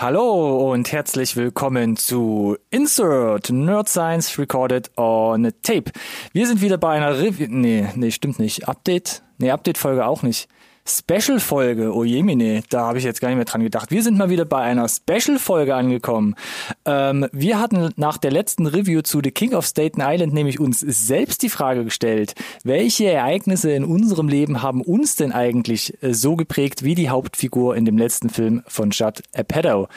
Hallo und herzlich willkommen zu Insert Nerd Science Recorded on Tape. Wir sind wieder bei einer Review. Nee, nee, stimmt nicht. Update? Nee, Update-Folge auch nicht. Special-Folge, oh jemine, da habe ich jetzt gar nicht mehr dran gedacht. Wir sind mal wieder bei einer Special-Folge angekommen. Ähm, wir hatten nach der letzten Review zu The King of Staten Island nämlich uns selbst die Frage gestellt, welche Ereignisse in unserem Leben haben uns denn eigentlich äh, so geprägt wie die Hauptfigur in dem letzten Film von Judd Apatow?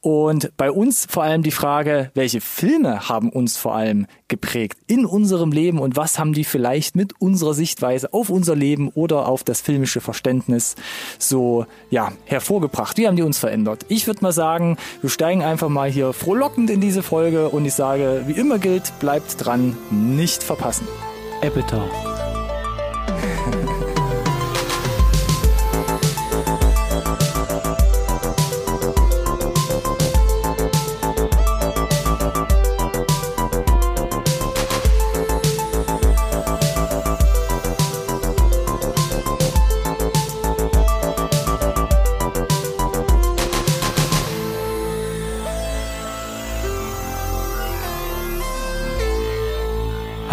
Und bei uns vor allem die Frage, welche Filme haben uns vor allem geprägt in unserem Leben und was haben die vielleicht mit unserer Sichtweise auf unser Leben oder auf das filmische Verständnis so ja, hervorgebracht? Wie haben die uns verändert? Ich würde mal sagen, wir steigen einfach mal hier frohlockend in diese Folge und ich sage, wie immer gilt, bleibt dran, nicht verpassen. Apple.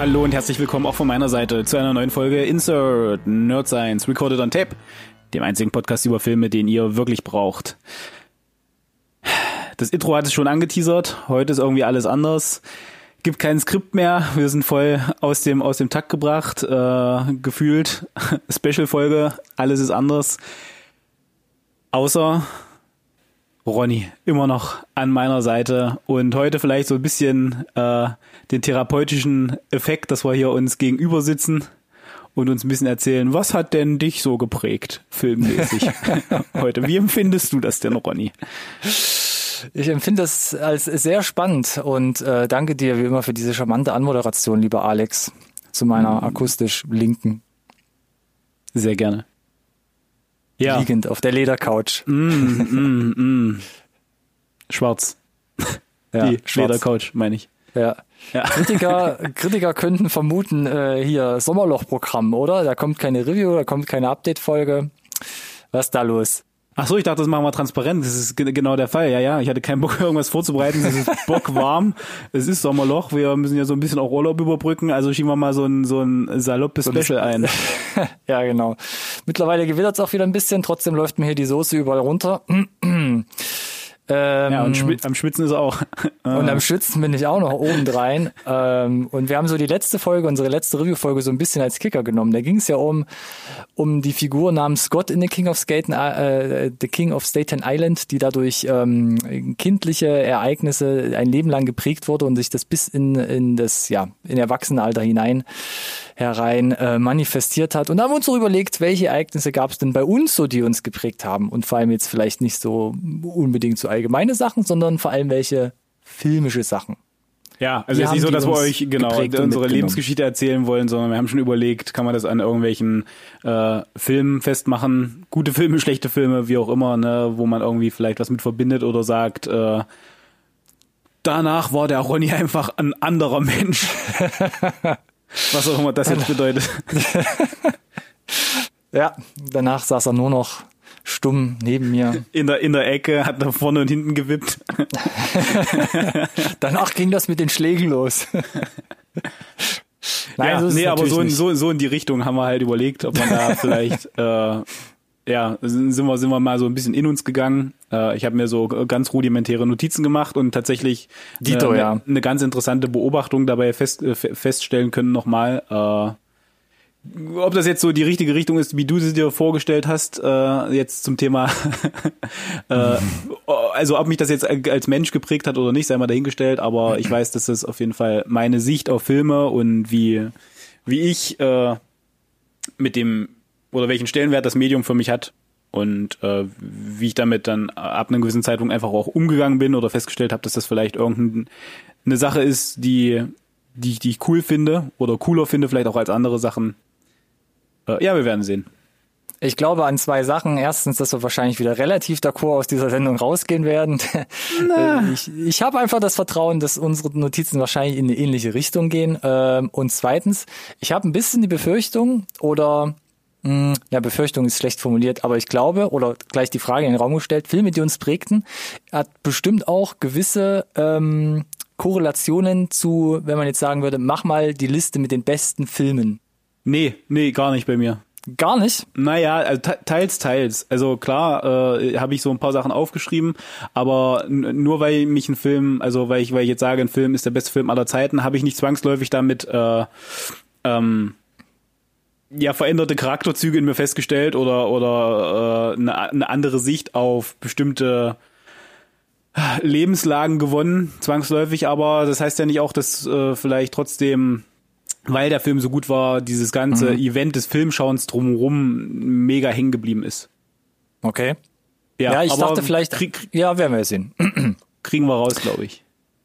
Hallo und herzlich willkommen auch von meiner Seite zu einer neuen Folge Insert Nerd Science Recorded on Tape, dem einzigen Podcast über Filme, den ihr wirklich braucht. Das Intro hat es schon angeteasert, heute ist irgendwie alles anders. Gibt kein Skript mehr, wir sind voll aus dem aus dem Takt gebracht, äh, gefühlt Special Folge, alles ist anders. Außer Ronny, immer noch an meiner Seite und heute vielleicht so ein bisschen äh, den therapeutischen Effekt, dass wir hier uns gegenüber sitzen und uns ein bisschen erzählen, was hat denn dich so geprägt, filmmäßig heute? Wie empfindest du das denn, Ronny? Ich empfinde das als sehr spannend und äh, danke dir wie immer für diese charmante Anmoderation, lieber Alex, zu meiner mm. akustisch linken. Sehr gerne ja. liegend auf der Ledercouch. Mm, mm, mm. Schwarz. Ja, Die schwarz. Ledercouch, meine ich. Ja. ja. Kritiker, Kritiker könnten vermuten, äh, hier Sommerlochprogramm, oder? Da kommt keine Review, da kommt keine Update-Folge. Was ist da los? Ach so, ich dachte, das machen wir transparent. Das ist genau der Fall. Ja, ja, ich hatte keinen Bock, irgendwas vorzubereiten. Es ist bockwarm. es ist Sommerloch. Wir müssen ja so ein bisschen auch Urlaub überbrücken. Also schieben wir mal so ein, so ein saloppes so Special ein. ja, genau. Mittlerweile gewittert es auch wieder ein bisschen. Trotzdem läuft mir hier die Soße überall runter. Ähm, ja, und schwi am Schwitzen ist er auch. und am Schwitzen bin ich auch noch obendrein. ähm, und wir haben so die letzte Folge, unsere letzte Review-Folge so ein bisschen als Kicker genommen. Da ging es ja um, um die Figur namens Scott in The King of Staten, äh, The King of Staten Island, die dadurch ähm, kindliche Ereignisse ein Leben lang geprägt wurde und sich das bis in, in das, ja, in Erwachsenenalter hinein herein äh, manifestiert hat. Und da haben wir uns so überlegt, welche Ereignisse gab es denn bei uns so, die uns geprägt haben und vor allem jetzt vielleicht nicht so unbedingt so allgemeine Sachen, sondern vor allem welche filmische Sachen. Ja, also es ist nicht so, dass wir euch genau unsere Lebensgeschichte erzählen wollen, sondern wir haben schon überlegt, kann man das an irgendwelchen äh, Filmen festmachen, gute Filme, schlechte Filme, wie auch immer, ne, wo man irgendwie vielleicht was mit verbindet oder sagt, äh, danach war der Ronny einfach ein anderer Mensch. Was auch immer das jetzt bedeutet. ja, danach saß er nur noch stumm neben mir. In der, in der Ecke, hat er vorne und hinten gewippt. danach ging das mit den Schlägen los. Nein, ja, so nee, aber so in, so, so in die Richtung haben wir halt überlegt, ob man da vielleicht äh, ja, sind wir, sind wir mal so ein bisschen in uns gegangen. Äh, ich habe mir so ganz rudimentäre Notizen gemacht und tatsächlich Dito, eine, ja. eine ganz interessante Beobachtung dabei fest, äh, feststellen können nochmal. Äh, ob das jetzt so die richtige Richtung ist, wie du sie dir vorgestellt hast, äh, jetzt zum Thema, äh, also ob mich das jetzt als Mensch geprägt hat oder nicht, sei mal dahingestellt, aber ich weiß, dass das auf jeden Fall meine Sicht auf Filme und wie, wie ich äh, mit dem oder welchen Stellenwert das Medium für mich hat und äh, wie ich damit dann ab einem gewissen Zeitpunkt einfach auch umgegangen bin oder festgestellt habe, dass das vielleicht irgendeine Sache ist, die, die, die ich cool finde oder cooler finde, vielleicht auch als andere Sachen. Äh, ja, wir werden sehen. Ich glaube an zwei Sachen. Erstens, dass wir wahrscheinlich wieder relativ d'accord aus dieser Sendung rausgehen werden. ich ich habe einfach das Vertrauen, dass unsere Notizen wahrscheinlich in eine ähnliche Richtung gehen. Ähm, und zweitens, ich habe ein bisschen die Befürchtung oder Ja, Befürchtung ist schlecht formuliert, aber ich glaube, oder gleich die Frage in den Raum gestellt, Filme, die uns prägten, hat bestimmt auch gewisse ähm, Korrelationen zu, wenn man jetzt sagen würde, mach mal die Liste mit den besten Filmen. Nee, nee, gar nicht bei mir. Gar nicht. Naja, also te- teils, teils. Also klar, äh, habe ich so ein paar Sachen aufgeschrieben, aber nur weil mich ein Film, also weil ich, weil ich jetzt sage, ein Film ist der beste Film aller Zeiten, habe ich nicht zwangsläufig damit äh, ähm, ja veränderte Charakterzüge in mir festgestellt oder oder äh, eine, eine andere Sicht auf bestimmte Lebenslagen gewonnen, zwangsläufig, aber das heißt ja nicht auch, dass äh, vielleicht trotzdem weil der Film so gut war, dieses ganze Mhm. Event des Filmschauens drumherum mega hängen geblieben ist. Okay. Ja, ich aber dachte vielleicht, Krieg, ja, werden wir sehen. kriegen wir raus, glaube ich.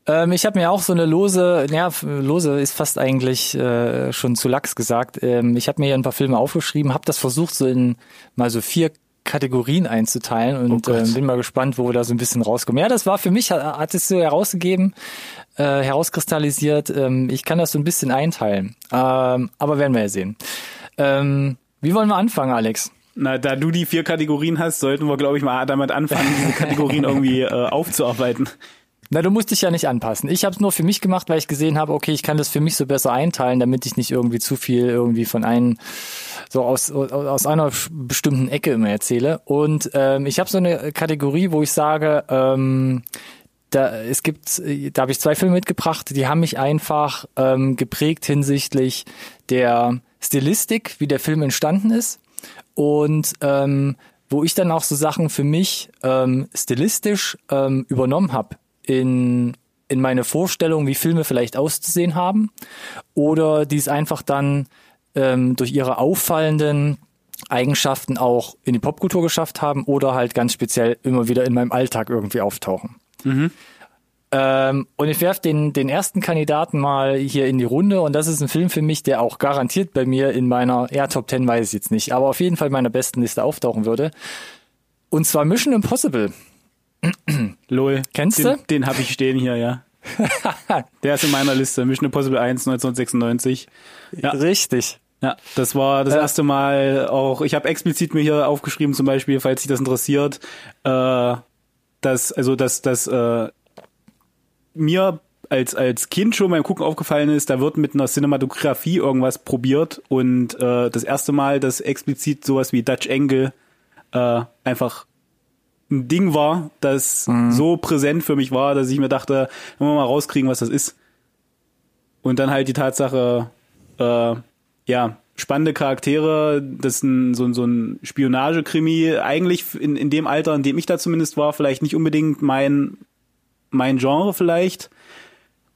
Ähm, ich habe mir auch so eine lose, ja, lose ist fast eigentlich äh, schon zu lax gesagt. Ähm, ich habe mir hier ein paar Filme aufgeschrieben, habe das versucht so in mal so vier Kategorien einzuteilen und Oh ähm, bin mal gespannt, wo wir da so ein bisschen rauskommen. Ja, das war für mich, hat, hat es so herausgegeben, äh, herauskristallisiert. Ähm, ich kann das so ein bisschen einteilen, ähm, aber werden wir ja sehen. Ähm, wie wollen wir anfangen, Alex? Na, da du die vier Kategorien hast, sollten wir, glaube ich, mal damit anfangen, diese Kategorien irgendwie äh, aufzuarbeiten. Na, du musst dich ja nicht anpassen. Ich habe es nur für mich gemacht, weil ich gesehen habe, okay, ich kann das für mich so besser einteilen, damit ich nicht irgendwie zu viel irgendwie von einem so aus aus einer bestimmten Ecke immer erzähle. Und ähm, ich habe so eine Kategorie, wo ich sage, ähm, da es gibt, da habe ich zwei Filme mitgebracht, die haben mich einfach ähm, geprägt hinsichtlich der Stilistik, wie der Film entstanden ist und ähm, wo ich dann auch so Sachen für mich ähm, stilistisch ähm, übernommen habe in in meine Vorstellung, wie Filme vielleicht auszusehen haben, oder die es einfach dann ähm, durch ihre auffallenden Eigenschaften auch in die Popkultur geschafft haben oder halt ganz speziell immer wieder in meinem Alltag irgendwie auftauchen. Ähm, und ich werfe den, den ersten Kandidaten mal hier in die Runde und das ist ein Film für mich, der auch garantiert bei mir in meiner, ja, Top 10 weiß ich jetzt nicht, aber auf jeden Fall in meiner besten Liste auftauchen würde. Und zwar Mission Impossible. Lol. Kennst den, du? Den habe ich stehen hier, ja. Der ist in meiner Liste. Mission Impossible 1, 1996. Ja. Richtig. Ja, das war das erste Mal auch, ich habe explizit mir hier aufgeschrieben, zum Beispiel, falls sich das interessiert, äh, dass, also dass, dass äh, mir als, als Kind schon beim Gucken aufgefallen ist, da wird mit einer Cinematografie irgendwas probiert und äh, das erste Mal, dass explizit sowas wie Dutch Angle äh, einfach ein Ding war, das so präsent für mich war, dass ich mir dachte, wollen wir mal rauskriegen, was das ist. Und dann halt die Tatsache, äh, ja, spannende Charaktere, das ist ein, so, ein- so ein Spionagekrimi, eigentlich in, in dem Alter, in dem ich da zumindest war, vielleicht nicht unbedingt mein, mein Genre vielleicht,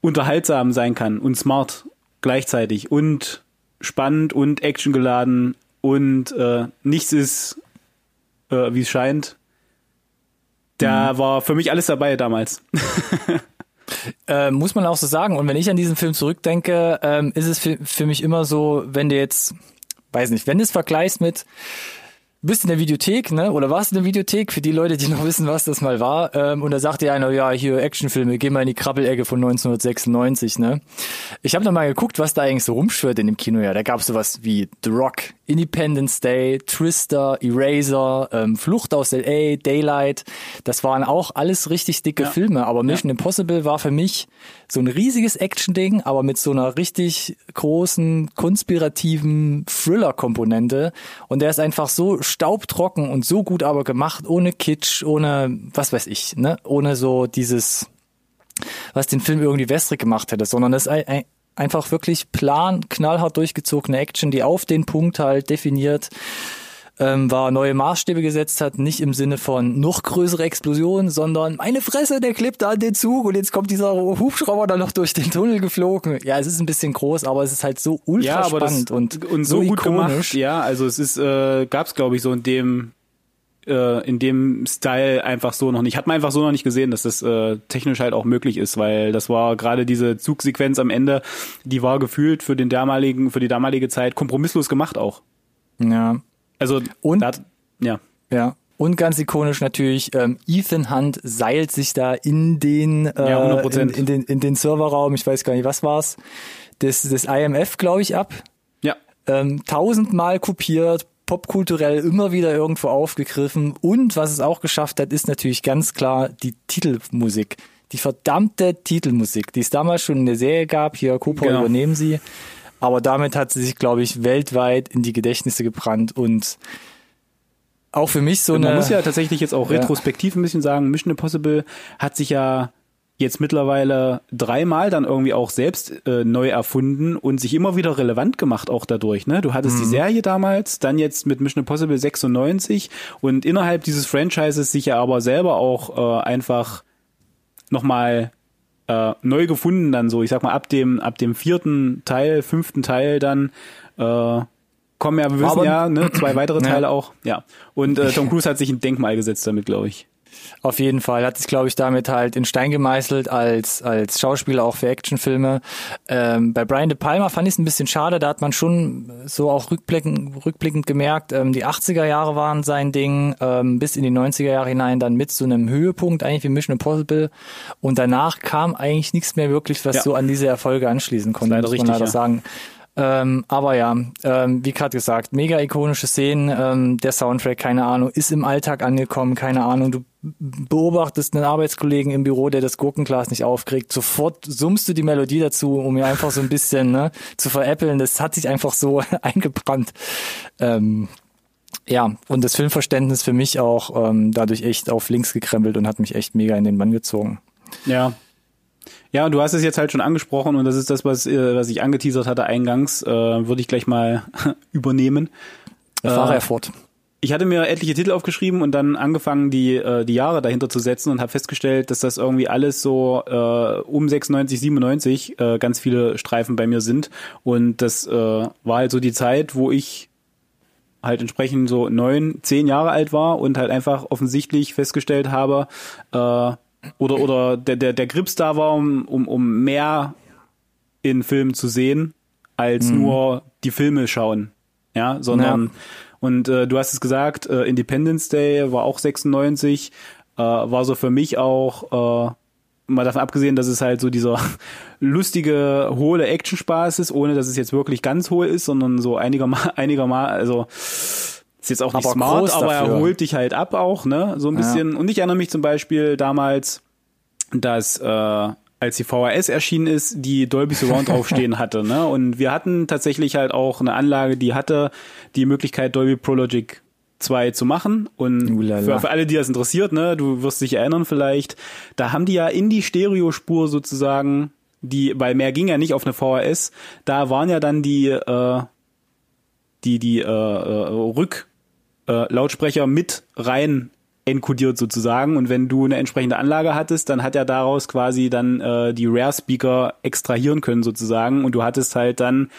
unterhaltsam sein kann und smart gleichzeitig und spannend und actiongeladen und äh, nichts ist, äh, wie es scheint. Da war für mich alles dabei damals. Äh, muss man auch so sagen. Und wenn ich an diesen Film zurückdenke, ähm, ist es für, für mich immer so, wenn du jetzt, weiß nicht, wenn du es vergleichst mit, bist in der Videothek, ne? Oder warst in der Videothek, für die Leute, die noch wissen, was das mal war. Ähm, und da sagt dir einer, ja, hier Actionfilme, geh mal in die Krabbelecke von 1996, ne? Ich habe noch mal geguckt, was da eigentlich so rumschwirrt in dem Kino. Ja, da gab's sowas wie The Rock, Independence Day, Twister, Eraser, ähm, Flucht aus L.A., Daylight. Das waren auch alles richtig dicke Ja. Filme. Aber Mission Impossible war für mich so ein riesiges Action-Ding, aber mit so einer richtig großen, konspirativen Thriller-Komponente. Und der ist einfach so staubtrocken und so gut aber gemacht, ohne Kitsch, ohne, was weiß ich, ne, ohne so dieses, was den Film irgendwie wässrig gemacht hätte, sondern das ist ein, ein, einfach wirklich plan, knallhart durchgezogene Action, die auf den Punkt halt definiert ähm, war, neue Maßstäbe gesetzt hat, nicht im Sinne von noch größere Explosionen, sondern meine Fresse, der klebt da an den Zug und jetzt kommt dieser Hubschrauber dann noch durch den Tunnel geflogen. Ja, es ist ein bisschen groß, aber es ist halt so ultra ja, spannend und, und so, gut ikonisch. gemacht. Ja, also es ist, äh, gab es glaube ich so in dem äh, in dem Style einfach so noch nicht. Hat man einfach so noch nicht gesehen, dass das äh, technisch halt auch möglich ist, weil das war gerade diese Zugsequenz am Ende, die war gefühlt für den damaligen, für die damalige Zeit kompromisslos gemacht auch. Ja, Also Und- da, ja, Ja. Und ganz ikonisch natürlich, ähm, Ethan Hunt seilt sich da in den, äh, Ja, in, 100%. in, den, in den Serverraum, ich weiß gar nicht, was war's, des, des IMF, glaube ich, ab. ja, Ähm, tausendmal kopiert, popkulturell immer wieder irgendwo aufgegriffen. Und was es auch geschafft hat, ist natürlich ganz klar die Titelmusik. Die verdammte Titelmusik, die es damals schon in der Serie gab. Hier, Cooper Genau. übernehmen sie. Aber damit hat sie sich, glaube ich, weltweit in die Gedächtnisse gebrannt und auch für mich so eine. Man muss ja tatsächlich jetzt auch Ja. retrospektiv ein bisschen sagen, Mission Impossible hat sich ja jetzt mittlerweile dreimal dann irgendwie auch selbst äh, neu erfunden und sich immer wieder relevant gemacht auch dadurch. Ne? Du hattest die Serie damals, dann jetzt mit Mission Impossible 96 und innerhalb dieses Franchises sich ja aber selber auch äh, einfach nochmal äh, neu gefunden dann so. Ich sag mal ab dem ab dem vierten Teil, fünften Teil dann äh, kommen ja, wir wissen Aber- ja, ne, zwei weitere Ja. Teile auch. Ja. Und äh, Tom Cruise hat sich ein Denkmal gesetzt damit, glaube ich. Auf jeden Fall hat sich, glaube ich, damit halt in Stein gemeißelt als als Schauspieler auch für Actionfilme. Ähm, bei Brian De Palma fand ich es ein bisschen schade, da hat man schon so auch rückblickend, rückblickend gemerkt, ähm, die 80er Jahre waren sein Ding, ähm, bis in die 90er Jahre hinein dann mit so einem Höhepunkt eigentlich wie Mission Impossible und danach kam eigentlich nichts mehr wirklich, was Ja. so an diese Erfolge anschließen konnte, muss man richtig, leider ja. sagen. Ähm, aber ja, ähm, wie gerade gesagt, mega ikonische Szenen, ähm, der Soundtrack, keine Ahnung, ist im Alltag angekommen, keine Ahnung, du beobachtest einen Arbeitskollegen im Büro, der das Gurkenglas nicht aufkriegt, sofort summst du die Melodie dazu, um mir einfach so ein bisschen ne, zu veräppeln. Das hat sich einfach so eingebrannt. Ähm, ja, und das Filmverständnis für mich auch ähm, dadurch echt auf links gekrempelt und hat mich echt mega in den Bann gezogen. Ja. Ja, und du hast es jetzt halt schon angesprochen und das ist das, was, äh, was ich angeteasert hatte eingangs, äh, würde ich gleich mal übernehmen. Fahre Äh, er fort. Ich hatte mir etliche Titel aufgeschrieben und dann angefangen, die, äh, die Jahre dahinter zu setzen und habe festgestellt, dass das irgendwie alles so äh, um 96, 97 äh, ganz viele Streifen bei mir sind. Und das äh, war halt so die Zeit, wo ich halt entsprechend so neun, zehn Jahre alt war und halt einfach offensichtlich festgestellt habe, äh, oder oder der, der, der Grips da war, um, um, um mehr in Filmen zu sehen, als nur die Filme schauen. Ja, sondern Ja. und äh, du hast es gesagt, äh, Independence Day war auch 96, äh, war so für mich auch äh, mal davon abgesehen, dass es halt so dieser lustige, hohle Actionspaß ist, ohne dass es jetzt wirklich ganz hohl ist, sondern so einigermaßen, einigermaßen, also ist jetzt auch nicht Aber smart, aber er holt dich halt ab auch, ne? So ein bisschen. Und ich erinnere mich zum Beispiel damals, dass äh, als die VHS erschienen ist, die Dolby Surround draufstehen hatte, ne? Und wir hatten tatsächlich halt auch eine Anlage, die hatte die Möglichkeit Dolby Pro Logic 2 zu machen und für, für alle, die das interessiert, ne, du wirst dich erinnern vielleicht, da haben die ja in die Stereospur sozusagen, die, weil mehr ging ja nicht auf eine VHS, da waren ja dann die, äh, die, die äh, äh, Rück äh, Lautsprecher mit rein enkodiert sozusagen. Und wenn du eine entsprechende Anlage hattest, dann hat er daraus quasi dann äh, die Rare Speaker extrahieren können sozusagen. Und du hattest halt dann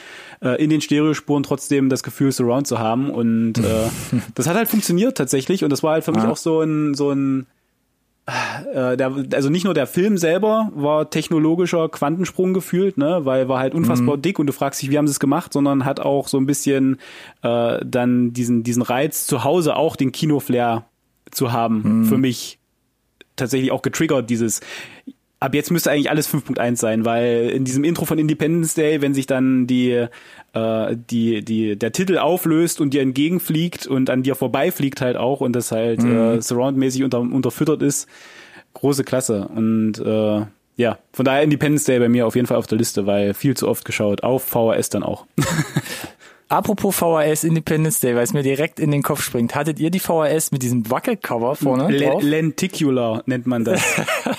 äh, in den Stereospuren trotzdem das Gefühl Surround zu haben. Und äh, das hat halt funktioniert tatsächlich. Und das war halt für mich Ja. auch so ein so ein der, also nicht nur der Film selber war technologischer Quantensprung gefühlt, ne, weil war halt unfassbar dick und du fragst dich, wie haben sie es gemacht, sondern hat auch so ein bisschen äh, dann diesen diesen Reiz zu Hause auch den Kinoflair zu haben für mich tatsächlich auch getriggert dieses ab jetzt müsste eigentlich alles 5.1 sein, weil in diesem Intro von Independence Day, wenn sich dann die äh, die die der Titel auflöst und dir entgegenfliegt und an dir vorbeifliegt halt auch und das halt äh, surroundmäßig unter, unterfüttert ist, große Klasse und äh, ja, von daher Independence Day bei mir auf jeden Fall auf der Liste, weil viel zu oft geschaut, auf VHS dann auch. Apropos VHS Independence Day, weil es mir direkt in den Kopf springt. Hattet ihr die VHS mit diesem Wackelcover vorne drauf? Lenticular nennt man das.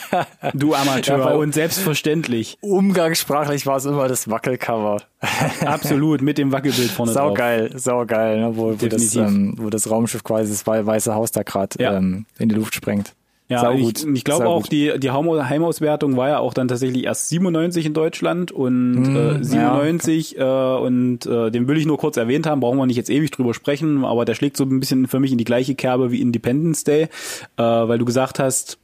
du Amateur Ja, und selbstverständlich. Umgangssprachlich war es immer das Wackelcover. Absolut, mit dem Wackelbild vorne drauf. Saugeil, saugeil, ne? wo, wo, das, ähm, wo das Raumschiff quasi das wei- Weiße Haus da gerade Ja. ähm, in die Luft sprengt. Ja, Saugut, ich, ich glaube auch, die, die Heim- Heimauswertung war ja auch dann tatsächlich erst 97 in Deutschland und Hm, äh, 97 äh, und äh, den will ich nur kurz erwähnt haben, brauchen wir nicht jetzt ewig drüber sprechen, aber der schlägt so ein bisschen für mich in die gleiche Kerbe wie Independence Day, äh, weil du gesagt hast,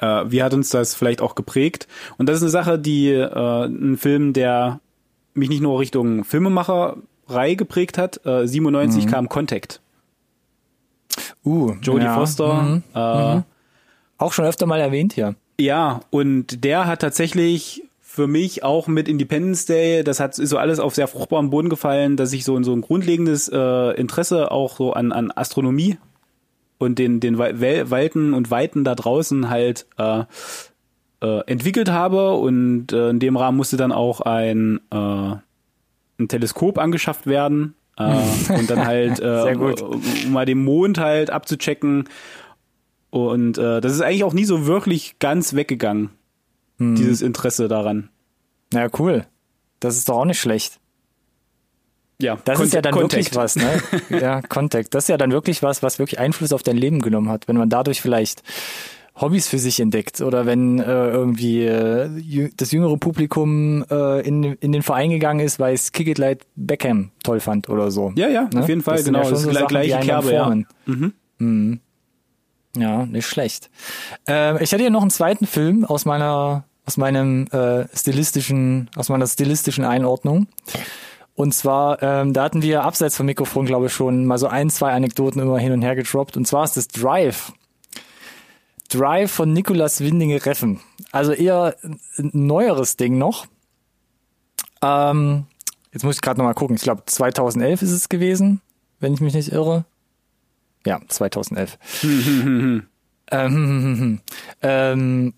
äh, wie hat uns das vielleicht auch geprägt? Und das ist eine Sache, die äh, ein Film, der mich nicht nur Richtung Filmemacherei geprägt hat, äh, 97 kam Contact. Uh, Jodie ja. Foster, Mhm. äh, Auch schon öfter mal erwähnt hier. Ja, und der hat tatsächlich für mich auch mit Independence Day, das hat so alles auf sehr fruchtbaren Boden gefallen, dass ich so, so ein grundlegendes äh, Interesse auch so an, an Astronomie und den, den Welten und Weiten da draußen halt äh, äh, entwickelt habe. Und äh, in dem Rahmen musste dann auch ein, äh, ein Teleskop angeschafft werden. Äh, und dann halt, äh, um mal den Mond halt abzuchecken. Und äh, das ist eigentlich auch nie so wirklich ganz weggegangen, hm. dieses Interesse daran. Ja, cool. Das ist doch auch nicht schlecht. Ja, das Cont ist ja dann Contact. wirklich was, ne? ja, Contact. Das ist ja dann wirklich was, was wirklich Einfluss auf dein Leben genommen hat, wenn man dadurch vielleicht Hobbys für sich entdeckt oder wenn äh, irgendwie äh, das jüngere Publikum äh, in, in den Verein gegangen ist, weil es Kick It Light Beckham toll fand oder so. Ja, ja, ne? auf jeden Fall, das genau. Ja das ist so gleiche Kerbe, ja. Mhm. Mhm. Ja, nicht schlecht. Äh, ich hatte hier noch einen zweiten Film aus meiner aus meinem äh, stilistischen aus meiner stilistischen Einordnung. Und zwar, ähm, da hatten wir abseits vom Mikrofon, glaube ich, schon mal so ein, zwei Anekdoten immer hin und her gedroppt. Und zwar ist das Drive. Drive von Nicolas Windinge Reffen. Also eher ein neueres Ding noch. Ähm, jetzt muss ich gerade nochmal gucken. Ich glaube 2011 ist es gewesen, wenn ich mich nicht irre. Ja, 2011. ähm, ähm,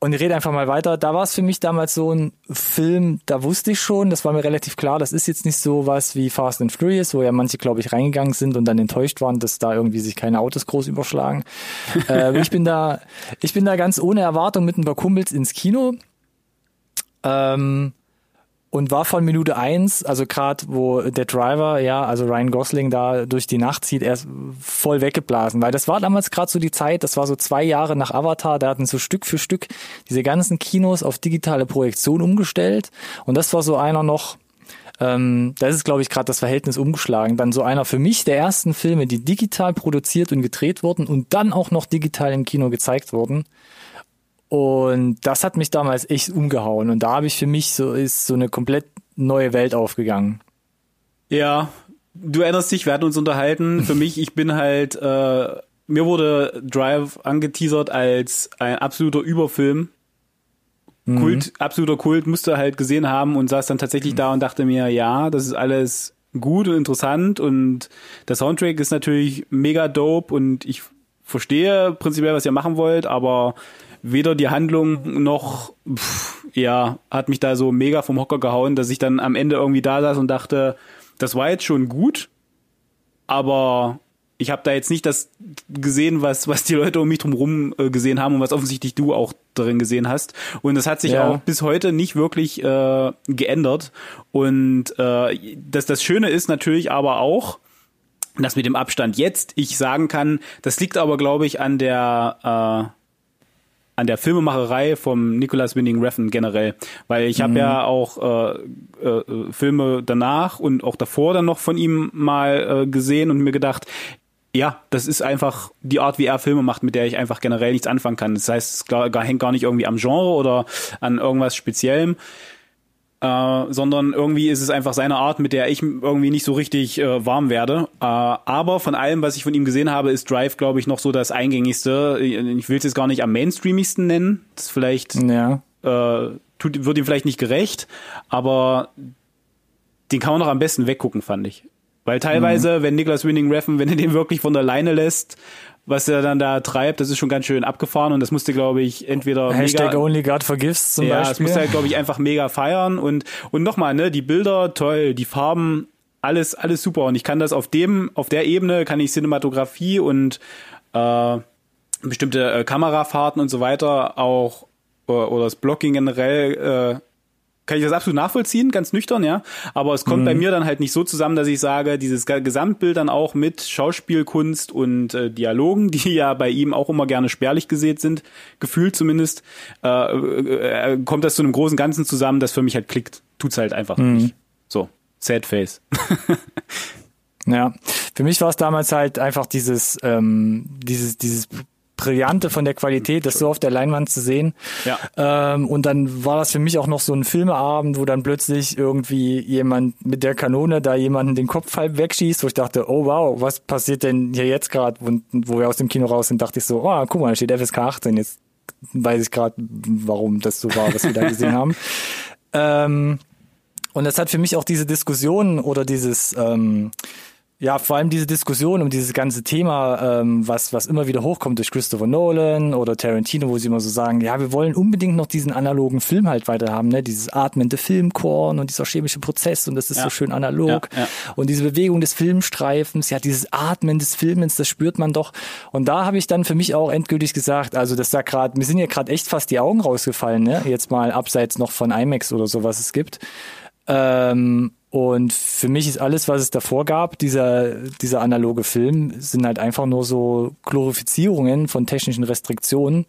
und ich rede einfach mal weiter. Da war es für mich damals so ein Film, da wusste ich schon, das war mir relativ klar, das ist jetzt nicht so was wie Fast and Furious, wo ja manche, glaube ich, reingegangen sind und dann enttäuscht waren, dass da irgendwie sich keine Autos groß überschlagen. äh, ich bin da, ich bin da ganz ohne Erwartung mit ein paar Kumpels ins Kino. Ähm, und war von Minute eins, also gerade wo der Driver, ja, also Ryan Gosling da durch die Nacht zieht, er ist voll weggeblasen, weil das war damals gerade so die Zeit, das war so zwei Jahre nach Avatar, da hatten so Stück für Stück diese ganzen Kinos auf digitale Projektion umgestellt. Und das war so einer noch, ähm, da ist glaube ich gerade das Verhältnis umgeschlagen, dann so einer für mich der ersten Filme, die digital produziert und gedreht wurden und dann auch noch digital im Kino gezeigt wurden und das hat mich damals echt umgehauen. Und da habe ich für mich so, ist so eine komplett neue Welt aufgegangen. Ja, du erinnerst dich, wir hatten uns unterhalten. Für mich, ich bin halt, äh, mir wurde Drive angeteasert als ein absoluter Überfilm. Mhm. Kult, absoluter Kult, musste halt gesehen haben und saß dann tatsächlich da und dachte mir, ja, das ist alles gut und interessant und der Soundtrack ist natürlich mega dope und ich verstehe prinzipiell, was ihr machen wollt, aber weder die Handlung noch, pff, ja, hat mich da so mega vom Hocker gehauen, dass ich dann am Ende irgendwie da saß und dachte, das war jetzt schon gut, aber ich habe da jetzt nicht das gesehen, was, was die Leute um mich drum äh, gesehen haben und was offensichtlich du auch drin gesehen hast. Und das hat sich ja. auch bis heute nicht wirklich äh, geändert. Und äh, das, das Schöne ist natürlich aber auch, dass mit dem Abstand jetzt ich sagen kann, das liegt aber, glaube ich, an der äh, an der Filmemacherei vom Nicolas Winding Refn generell, weil ich habe mhm. ja auch äh, äh, Filme danach und auch davor dann noch von ihm mal äh, gesehen und mir gedacht, ja, das ist einfach die Art, wie er Filme macht, mit der ich einfach generell nichts anfangen kann. Das heißt, es hängt gar nicht irgendwie am Genre oder an irgendwas Speziellem, äh, sondern irgendwie ist es einfach seine Art, mit der ich irgendwie nicht so richtig äh, warm werde. Äh, aber von allem, was ich von ihm gesehen habe, ist Drive, glaube ich, noch so das eingängigste. Ich will es jetzt gar nicht am mainstreamigsten nennen. Das ist vielleicht ja. äh, tut, wird ihm vielleicht nicht gerecht, aber den kann man noch am besten weggucken, fand ich. Weil teilweise, mhm. wenn Niklas Winning Reffen, wenn er den wirklich von der Leine lässt, was er dann da treibt, das ist schon ganz schön abgefahren und das musste, glaube ich, entweder Hashtag mega, Only God Forgives zum ja, Beispiel. Ja, das musste halt, glaube ich, einfach mega feiern und, und nochmal, ne, die Bilder, toll, die Farben, alles, alles super und ich kann das auf dem, auf der Ebene kann ich Cinematografie und äh, bestimmte äh, Kamerafahrten und so weiter auch äh, oder das Blocking generell äh, kann ich das absolut nachvollziehen, ganz nüchtern, ja. Aber es kommt mhm. bei mir dann halt nicht so zusammen, dass ich sage, dieses Gesamtbild dann auch mit Schauspielkunst und äh, Dialogen, die ja bei ihm auch immer gerne spärlich gesät sind, gefühlt zumindest, äh, äh, äh, kommt das zu einem großen Ganzen zusammen, das für mich halt klickt. Tut's halt einfach mhm. nicht. So, sad face. ja, für mich war es damals halt einfach dieses, ähm, dieses, dieses Brillante von der Qualität, das so auf der Leinwand zu sehen. Ja. Ähm, und dann war das für mich auch noch so ein Filmeabend, wo dann plötzlich irgendwie jemand mit der Kanone da jemanden den Kopf halb wegschießt, wo ich dachte, oh wow, was passiert denn hier jetzt gerade? Und wo wir aus dem Kino raus sind, dachte ich so, oh, guck mal, da steht FSK 18, jetzt weiß ich gerade, warum das so war, was wir da gesehen haben. Ähm, und das hat für mich auch diese Diskussion oder dieses ähm, ja, vor allem diese Diskussion um dieses ganze Thema, ähm, was, was immer wieder hochkommt durch Christopher Nolan oder Tarantino, wo sie immer so sagen, ja, wir wollen unbedingt noch diesen analogen Film halt weiter haben, ne? Dieses atmende Filmkorn und dieser chemische Prozess und das ist ja. so schön analog. Ja, ja. Und diese Bewegung des Filmstreifens, ja, dieses Atmen des Filmens, das spürt man doch. Und da habe ich dann für mich auch endgültig gesagt, also das da gerade, mir sind ja gerade echt fast die Augen rausgefallen, ne? Jetzt mal abseits noch von IMAX oder so, was es gibt. Ähm, und für mich ist alles, was es davor gab, dieser, dieser analoge Film, sind halt einfach nur so Glorifizierungen von technischen Restriktionen,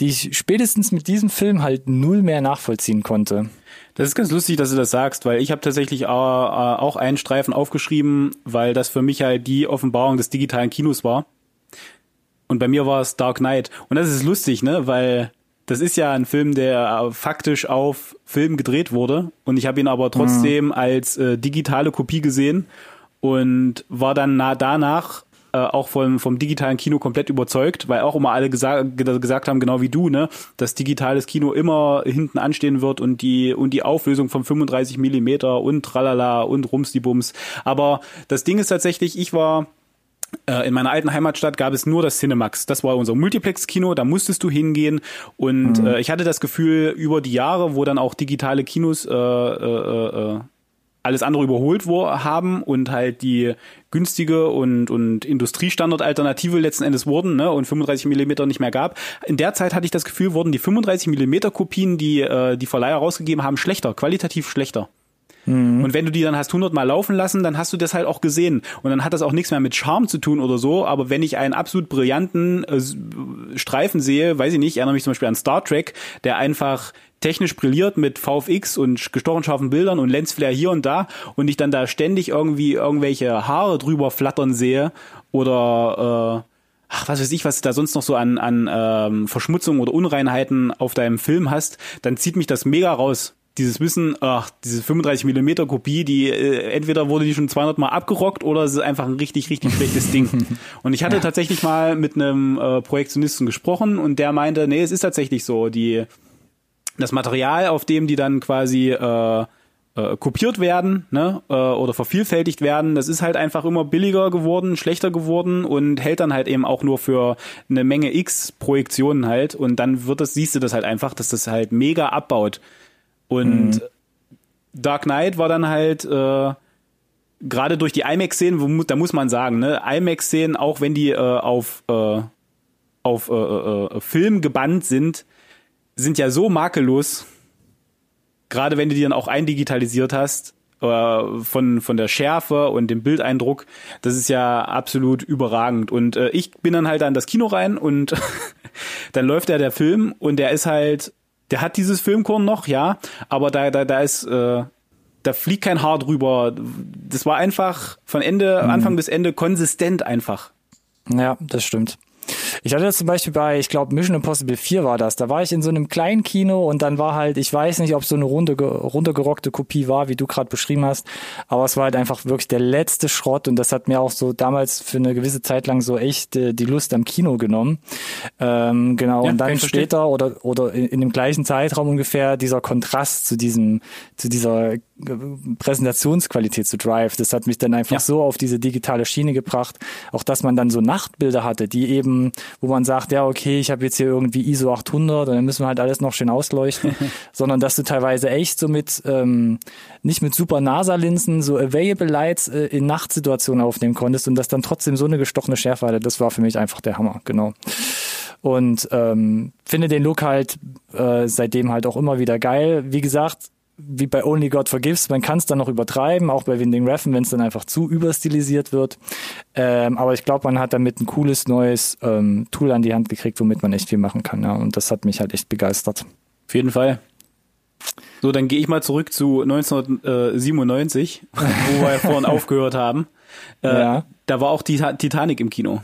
die ich spätestens mit diesem Film halt null mehr nachvollziehen konnte. Das ist ganz lustig, dass du das sagst, weil ich habe tatsächlich äh, auch einen Streifen aufgeschrieben, weil das für mich halt die Offenbarung des digitalen Kinos war. Und bei mir war es Dark Knight. Und das ist lustig, ne, weil das ist ja ein Film, der faktisch auf Film gedreht wurde und ich habe ihn aber trotzdem mhm. als äh, digitale Kopie gesehen und war dann nah danach äh, auch vom, vom digitalen Kino komplett überzeugt, weil auch immer alle gesagt, gesagt haben, genau wie du, ne, dass digitales Kino immer hinten anstehen wird und die und die Auflösung von 35 Millimeter und tralala und rumsdibums. Aber das Ding ist tatsächlich, ich war äh, in meiner alten Heimatstadt gab es nur das Cinemax. Das war unser Multiplex-Kino, da musstest du hingehen. Und mhm. äh, ich hatte das Gefühl, über die Jahre, wo dann auch digitale Kinos äh, äh, äh, alles andere überholt wo, haben und halt die günstige und, und Industriestandard-Alternative letzten Endes wurden ne, und 35 Millimeter nicht mehr gab. In der Zeit hatte ich das Gefühl, wurden die 35 Millimeter Kopien, die äh, die Verleiher rausgegeben haben, schlechter, qualitativ schlechter. Mhm. Und wenn du die dann hast hundertmal laufen lassen, dann hast du das halt auch gesehen. Und dann hat das auch nichts mehr mit Charme zu tun oder so. Aber wenn ich einen absolut brillanten äh, Streifen sehe, weiß ich nicht, ich erinnere mich zum Beispiel an Star Trek, der einfach technisch brilliert mit VFX und gestochen scharfen Bildern und Lensflare hier und da und ich dann da ständig irgendwie irgendwelche Haare drüber flattern sehe oder äh, ach, was weiß ich, was da sonst noch so an, an ähm, Verschmutzung oder Unreinheiten auf deinem Film hast, dann zieht mich das mega raus dieses Wissen, ach, diese 35 Millimeter Kopie, die äh, entweder wurde die schon 200 Mal abgerockt oder es ist einfach ein richtig, richtig schlechtes Ding. Und ich hatte ja. tatsächlich mal mit einem äh, Projektionisten gesprochen und der meinte, nee, es ist tatsächlich so, die das Material, auf dem die dann quasi äh, äh, kopiert werden ne, äh, oder vervielfältigt werden, das ist halt einfach immer billiger geworden, schlechter geworden und hält dann halt eben auch nur für eine Menge X Projektionen halt und dann wird das, siehst du das halt einfach, dass das halt mega abbaut. Und mhm. Dark Knight war dann halt äh, gerade durch die IMAX-Szenen, da muss man sagen, ne, IMAX-Szenen, auch wenn die äh, auf äh, auf äh, äh, Film gebannt sind, sind ja so makellos. Gerade wenn du die dann auch eindigitalisiert hast, äh, von, von der Schärfe und dem Bildeindruck, das ist ja absolut überragend. Und äh, ich bin dann halt an das Kino rein und dann läuft ja der Film und der ist halt der hat dieses Filmkorn noch, ja, aber da, da, da ist, äh, da fliegt kein Haar drüber. Das war einfach von Ende, mhm. Anfang bis Ende konsistent einfach. Ja, das stimmt. Ich hatte das zum Beispiel bei, ich glaube, Mission Impossible 4 war das. Da war ich in so einem kleinen Kino und dann war halt, ich weiß nicht, ob so eine runter, runtergerockte Kopie war, wie du gerade beschrieben hast, aber es war halt einfach wirklich der letzte Schrott und das hat mir auch so damals für eine gewisse Zeit lang so echt äh, die Lust am Kino genommen. Ähm, genau, ja, und dann später oder, oder in, in dem gleichen Zeitraum ungefähr dieser Kontrast zu diesem, zu dieser Präsentationsqualität zu Drive. Das hat mich dann einfach ja. so auf diese digitale Schiene gebracht. Auch dass man dann so Nachtbilder hatte, die eben, wo man sagt, ja, okay, ich habe jetzt hier irgendwie ISO 800 und dann müssen wir halt alles noch schön ausleuchten, sondern dass du teilweise echt so mit, ähm, nicht mit super NASA-Linsen, so Available Lights äh, in Nachtsituationen aufnehmen konntest und das dann trotzdem so eine gestochene Schärfe hatte. Das war für mich einfach der Hammer, genau. Und ähm, finde den Look halt äh, seitdem halt auch immer wieder geil. Wie gesagt, wie bei Only God Forgives, man kann es dann noch übertreiben, auch bei Winding Refn, wenn es dann einfach zu überstilisiert wird. Ähm, aber ich glaube, man hat damit ein cooles neues ähm, Tool an die Hand gekriegt, womit man echt viel machen kann. Ja. Und das hat mich halt echt begeistert. Auf jeden Fall. So, dann gehe ich mal zurück zu 1997, wo wir vorhin aufgehört haben. Äh, ja. Da war auch die Titanic im Kino.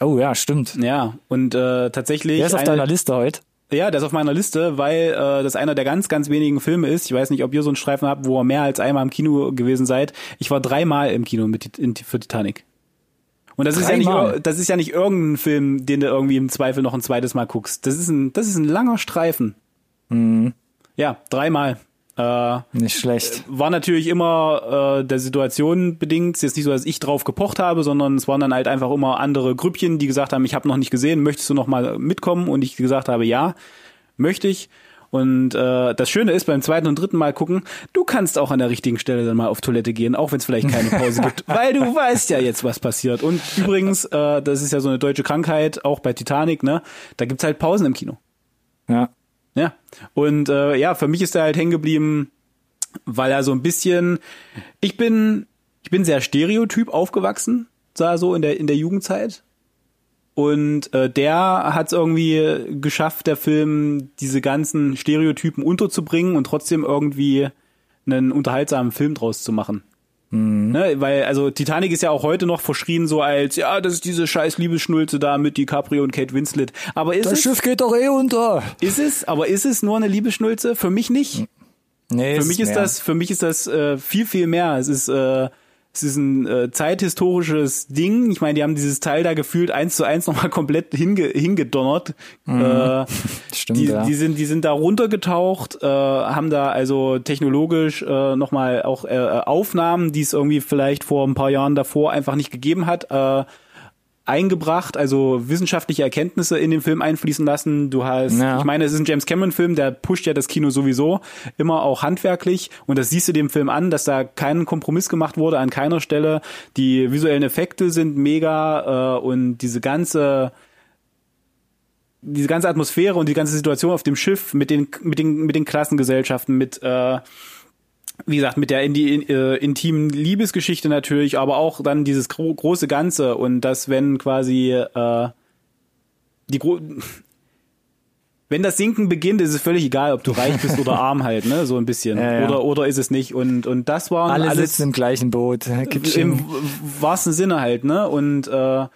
Oh ja, stimmt. Ja, und äh, tatsächlich. Wer ist auf deiner Liste heute? Ja, der ist auf meiner Liste, weil äh, das einer der ganz, ganz wenigen Filme ist. Ich weiß nicht, ob ihr so einen Streifen habt, wo ihr mehr als einmal im Kino gewesen seid. Ich war dreimal im Kino mit, in, für Titanic. Und das ist ja nicht, das ist ja nicht irgendein Film, den du irgendwie im Zweifel noch ein zweites Mal guckst. Das ist ein, das ist ein langer Streifen. Mhm. Ja, dreimal. Äh, Nicht schlecht. war natürlich immer äh, der Situation bedingt. Es ist jetzt nicht so, dass ich drauf gepocht habe, sondern es waren dann halt einfach immer andere Grüppchen, die gesagt haben, ich habe noch nicht gesehen, möchtest du noch mal mitkommen? Und ich gesagt habe, ja, möchte ich. Und äh, das Schöne ist, beim zweiten und dritten Mal gucken, du kannst auch an der richtigen Stelle dann mal auf Toilette gehen, auch wenn es vielleicht keine Pause gibt, weil du weißt ja jetzt, was passiert. Und übrigens, äh, das ist ja so eine deutsche Krankheit, auch bei Titanic, ne? Da gibt's halt Pausen im Kino. Ja. Ja. Und äh, ja, für mich ist er halt hängen geblieben, weil er so ein bisschen. Ich bin, ich bin sehr stereotyp aufgewachsen, sah so in der in der Jugendzeit. Und äh, der hat es irgendwie geschafft, der Film diese ganzen Stereotypen unterzubringen und trotzdem irgendwie einen unterhaltsamen Film draus zu machen. Ne, weil, also Titanic ist ja auch heute noch verschrien so als, ja, das ist diese scheiß Liebesschnulze da mit DiCaprio und Kate Winslet. Aber ist Das es, Schiff geht doch eh unter. ist es, aber ist es nur eine Liebesschnulze? Für mich nicht. Nee, Für mich ist mehr. das, für mich ist das äh, viel, viel mehr. Es ist, äh, es ist ein äh, zeithistorisches Ding. Ich meine, die haben dieses Teil da gefühlt eins zu eins nochmal komplett hinge hingedonnert. Äh, Stimmt, die, ja. die sind, die sind da runtergetaucht, äh, haben da also technologisch äh, nochmal auch äh, Aufnahmen, die es irgendwie vielleicht vor ein paar Jahren davor einfach nicht gegeben hat, äh, eingebracht, also wissenschaftliche Erkenntnisse in den Film einfließen lassen. Du hast, Ja. ich meine, es ist ein James Cameron Film, der pusht ja das Kino sowieso immer auch handwerklich und das siehst du dem Film an, dass da kein Kompromiss gemacht wurde an keiner Stelle. Die visuellen Effekte sind mega äh, und diese ganze diese ganze Atmosphäre und die ganze Situation auf dem Schiff mit den mit den mit den Klassengesellschaften mit äh, wie gesagt, mit der in die äh, intimen Liebesgeschichte natürlich, aber auch dann dieses gro große Ganze und dass wenn quasi äh, die gro wenn das Sinken beginnt, ist es völlig egal, ob du reich bist oder arm halt, ne, so ein bisschen. Ja, ja. Oder oder ist es nicht und und das waren Alle alles sitzen im gleichen Boot. Im wahrsten Sinne halt, ne? Und äh,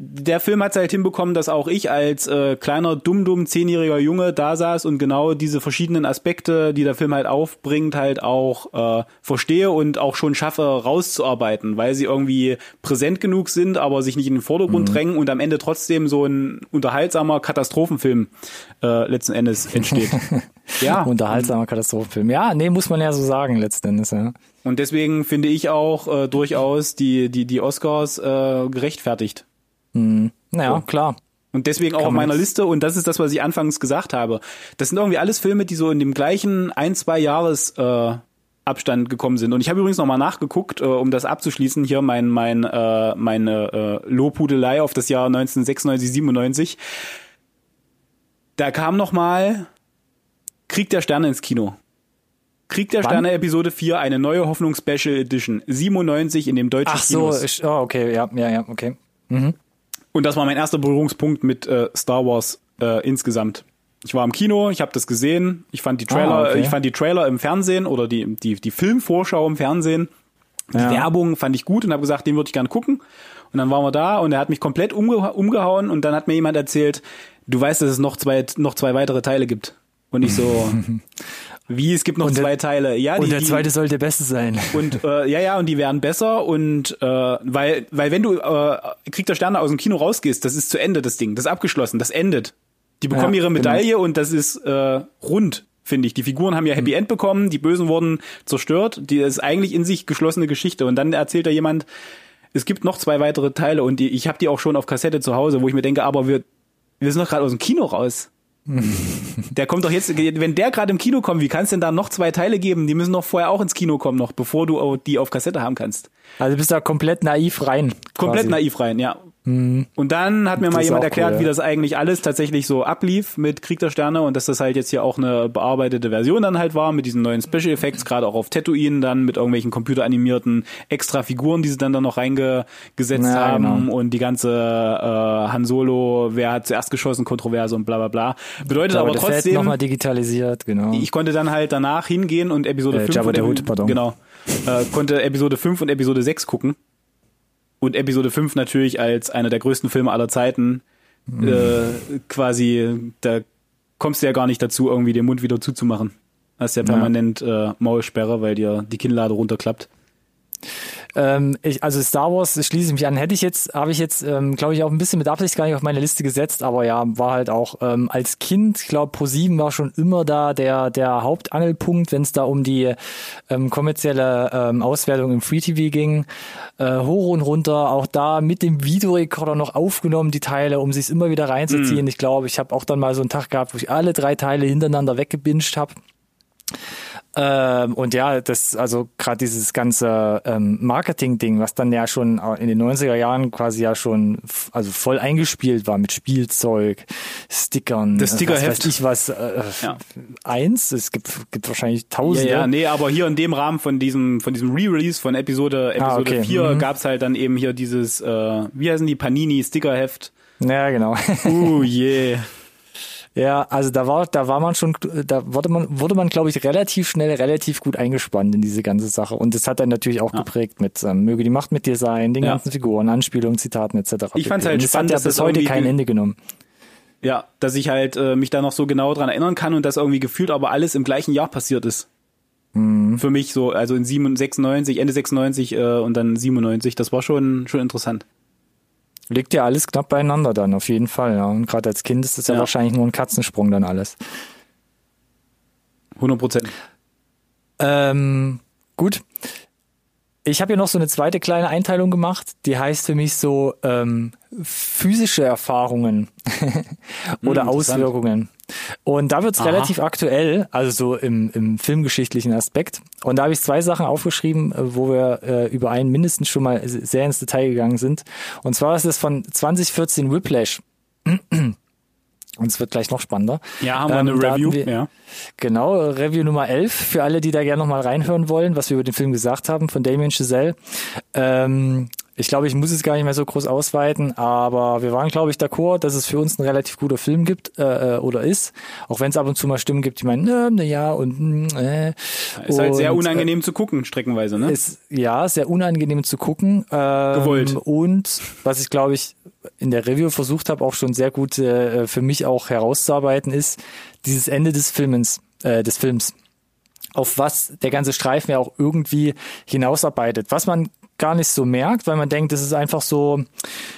der Film hat halt hinbekommen, dass auch ich als äh, kleiner, dumm, dumm, zehnjähriger Junge da saß und genau diese verschiedenen Aspekte, die der Film halt aufbringt, halt auch äh, verstehe und auch schon schaffe rauszuarbeiten, weil sie irgendwie präsent genug sind, aber sich nicht in den Vordergrund drängen und am Ende trotzdem so ein unterhaltsamer Katastrophenfilm äh, letzten Endes entsteht. ja. Unterhaltsamer Katastrophenfilm. Ja, nee, muss man ja so sagen, letzten Endes, ja. Und deswegen finde ich auch äh, durchaus die, die, die Oscars äh, gerechtfertigt. Naja, So. klar. Und deswegen auch auf meiner Liste, und das ist das, was ich anfangs gesagt habe. Das sind irgendwie alles Filme, die so in dem gleichen ein, zwei Jahres äh, Abstand gekommen sind. Und ich habe übrigens nochmal nachgeguckt, äh, um das abzuschließen, hier mein, mein, äh, meine äh, Lobhudelei auf das Jahr 1996, 97. Da kam nochmal Krieg der Sterne ins Kino. Krieg der Wann? Sterne Episode 4, eine neue Hoffnung Special Edition. 97 in dem deutschen Ach so, Kinos. ich, oh, okay, ja, ja, ja, okay. Und das war mein erster Berührungspunkt mit äh, Star Wars äh, insgesamt. Ich war im Kino, ich habe das gesehen, ich fand die Trailer, Ah, okay. ich fand die Trailer im Fernsehen oder die die die Filmvorschau im Fernsehen, die Ja. Werbung fand ich gut und habe gesagt, den würde ich gern gucken. Und dann waren wir da und er hat mich komplett umge umgehauen und dann hat mir jemand erzählt, du weißt, dass es noch zwei noch zwei weitere Teile gibt. Und ich so, wie es gibt noch Und der- zwei Teile. Ja, Und die, der die, zweite soll der beste sein. und äh, ja, ja, und die werden besser und äh, weil, weil wenn du äh, Krieg der Sterne aus dem Kino rausgehst, das ist zu Ende das Ding, das ist abgeschlossen, das endet. Die bekommen Ja, ihre Medaille und das ist äh, rund, finde ich. Die Figuren haben ja Happy End bekommen, die Bösen wurden zerstört, die ist eigentlich in sich geschlossene Geschichte. Und dann erzählt da jemand, es gibt noch zwei weitere Teile und die, ich habe die auch schon auf Kassette zu Hause, wo ich mir denke, aber wir, wir sind doch gerade aus dem Kino raus. Der kommt doch jetzt, wenn der gerade im Kino kommt, wie kann es denn da noch zwei Teile geben? Die müssen doch vorher auch ins Kino kommen, noch bevor du die auf Kassette haben kannst. Also bist da komplett naiv rein. Komplett quasi. naiv rein, ja. Und dann hat mir Das mal jemand erklärt, cool, ja. wie das eigentlich alles tatsächlich so ablief mit Krieg der Sterne und dass das halt jetzt hier auch eine bearbeitete Version dann halt war mit diesen neuen Special Effects, gerade auch auf Tatooine dann mit irgendwelchen computeranimierten extra Figuren, die sie dann da noch reingesetzt Ja, haben genau. und die ganze äh, Han Solo, wer hat zuerst geschossen, Kontroverse und bla bla bla. Bedeutet aber trotzdem, nochmal digitalisiert, genau. ich konnte dann halt danach hingehen und Episode Äh, 5 Jabba und der Hutt, pardon. genau, äh, konnte Episode 5 und Episode 6 gucken. Und Episode 5 natürlich als einer der größten Filme aller Zeiten äh, quasi, da kommst du ja gar nicht dazu, irgendwie den Mund wieder zuzumachen. Hast ja permanent äh, Maulsperre, weil dir die Kinnlade runterklappt. Ähm, ich, also Star Wars schließe ich mich an. Hätte ich jetzt, habe ich jetzt, ähm, glaube ich, auch ein bisschen mit Absicht gar nicht auf meine Liste gesetzt, aber ja, war halt auch ähm, als Kind, ich glaube, Pro7 war schon immer da der, der Hauptangelpunkt, wenn es da um die ähm, kommerzielle ähm, Auswertung im Free TV ging. Äh, hoch und runter, auch da mit dem Videorekorder noch aufgenommen, die Teile, um sich immer wieder reinzuziehen. Mm. Ich glaube, ich habe auch dann mal so einen Tag gehabt, wo ich alle drei Teile hintereinander weggebinged habe. Ähm, und ja, das, also gerade dieses ganze ähm, Marketing-Ding, was dann ja schon in den 90er Jahren quasi ja schon also voll eingespielt war mit Spielzeug, Stickern, das Stickerheft. Was weiß ich was, äh, ja. eins, es gibt, gibt wahrscheinlich tausende. Ja, ja, nee, aber hier in dem Rahmen von diesem, von diesem Re-Release von Episode, Episode ah, okay. 4 mhm. gab's halt dann eben hier dieses, äh, wie heißen die, Panini Stickerheft. Ja, genau. Uh, yeah. Ja, also da war, da war man schon, da wurde man, wurde man, glaube ich, relativ schnell, relativ gut eingespannt in diese ganze Sache. Und das hat dann natürlich auch ja. geprägt mit ähm, Möge die Macht mit dir sein, den ja. ganzen Figuren, Anspielungen, Zitaten etc. Ich fand es halt spannend, dass das bis heute kein Ende genommen. Ja, dass ich halt äh, mich da noch so genau dran erinnern kann und das irgendwie gefühlt aber alles im gleichen Jahr passiert ist. Mhm. Für mich so, also in 96, Ende 96 äh, und dann 97, das war schon, schon interessant liegt ja alles knapp beieinander dann, auf jeden Fall. Ja. Und gerade als Kind ist es ja. ja. wahrscheinlich nur ein Katzensprung dann alles. 100 Prozent. Ähm, gut. Ich habe hier noch so eine zweite kleine Einteilung gemacht, die heißt für mich so ähm, physische Erfahrungen oder hm, Auswirkungen. Und da wird's relativ aktuell, also so im, im filmgeschichtlichen Aspekt. Und da habe ich zwei Sachen aufgeschrieben, äh, wo wir äh, über einen mindestens schon mal sehr ins Detail gegangen sind. Und zwar ist es von 2014 Whiplash. Und es wird gleich noch spannender. Ja, haben wir eine ähm, Review. Wir, ja. Genau, Review Nummer 11 für alle, die da gerne nochmal reinhören wollen, was wir über den Film gesagt haben von Damien Chazelle. Ähm, ich glaube, ich muss es gar nicht mehr so groß ausweiten, aber wir waren, glaube ich, d'accord, dass es für uns ein relativ guter Film gibt äh, äh oder ist. Auch wenn es ab und zu mal Stimmen gibt, die meinen, na, na ja und äh. Ist halt sehr unangenehm äh, zu gucken, streckenweise, ne? Ist, ja, sehr unangenehm zu gucken. Ähm, Gewollt. Und was ich, glaube ich, in der Review versucht habe, auch schon sehr gut äh, für mich auch herauszuarbeiten, ist dieses Ende des Filmens, äh, des Films auf was der ganze Streifen ja auch irgendwie hinausarbeitet. Was man gar nicht so merkt, weil man denkt, es ist einfach so,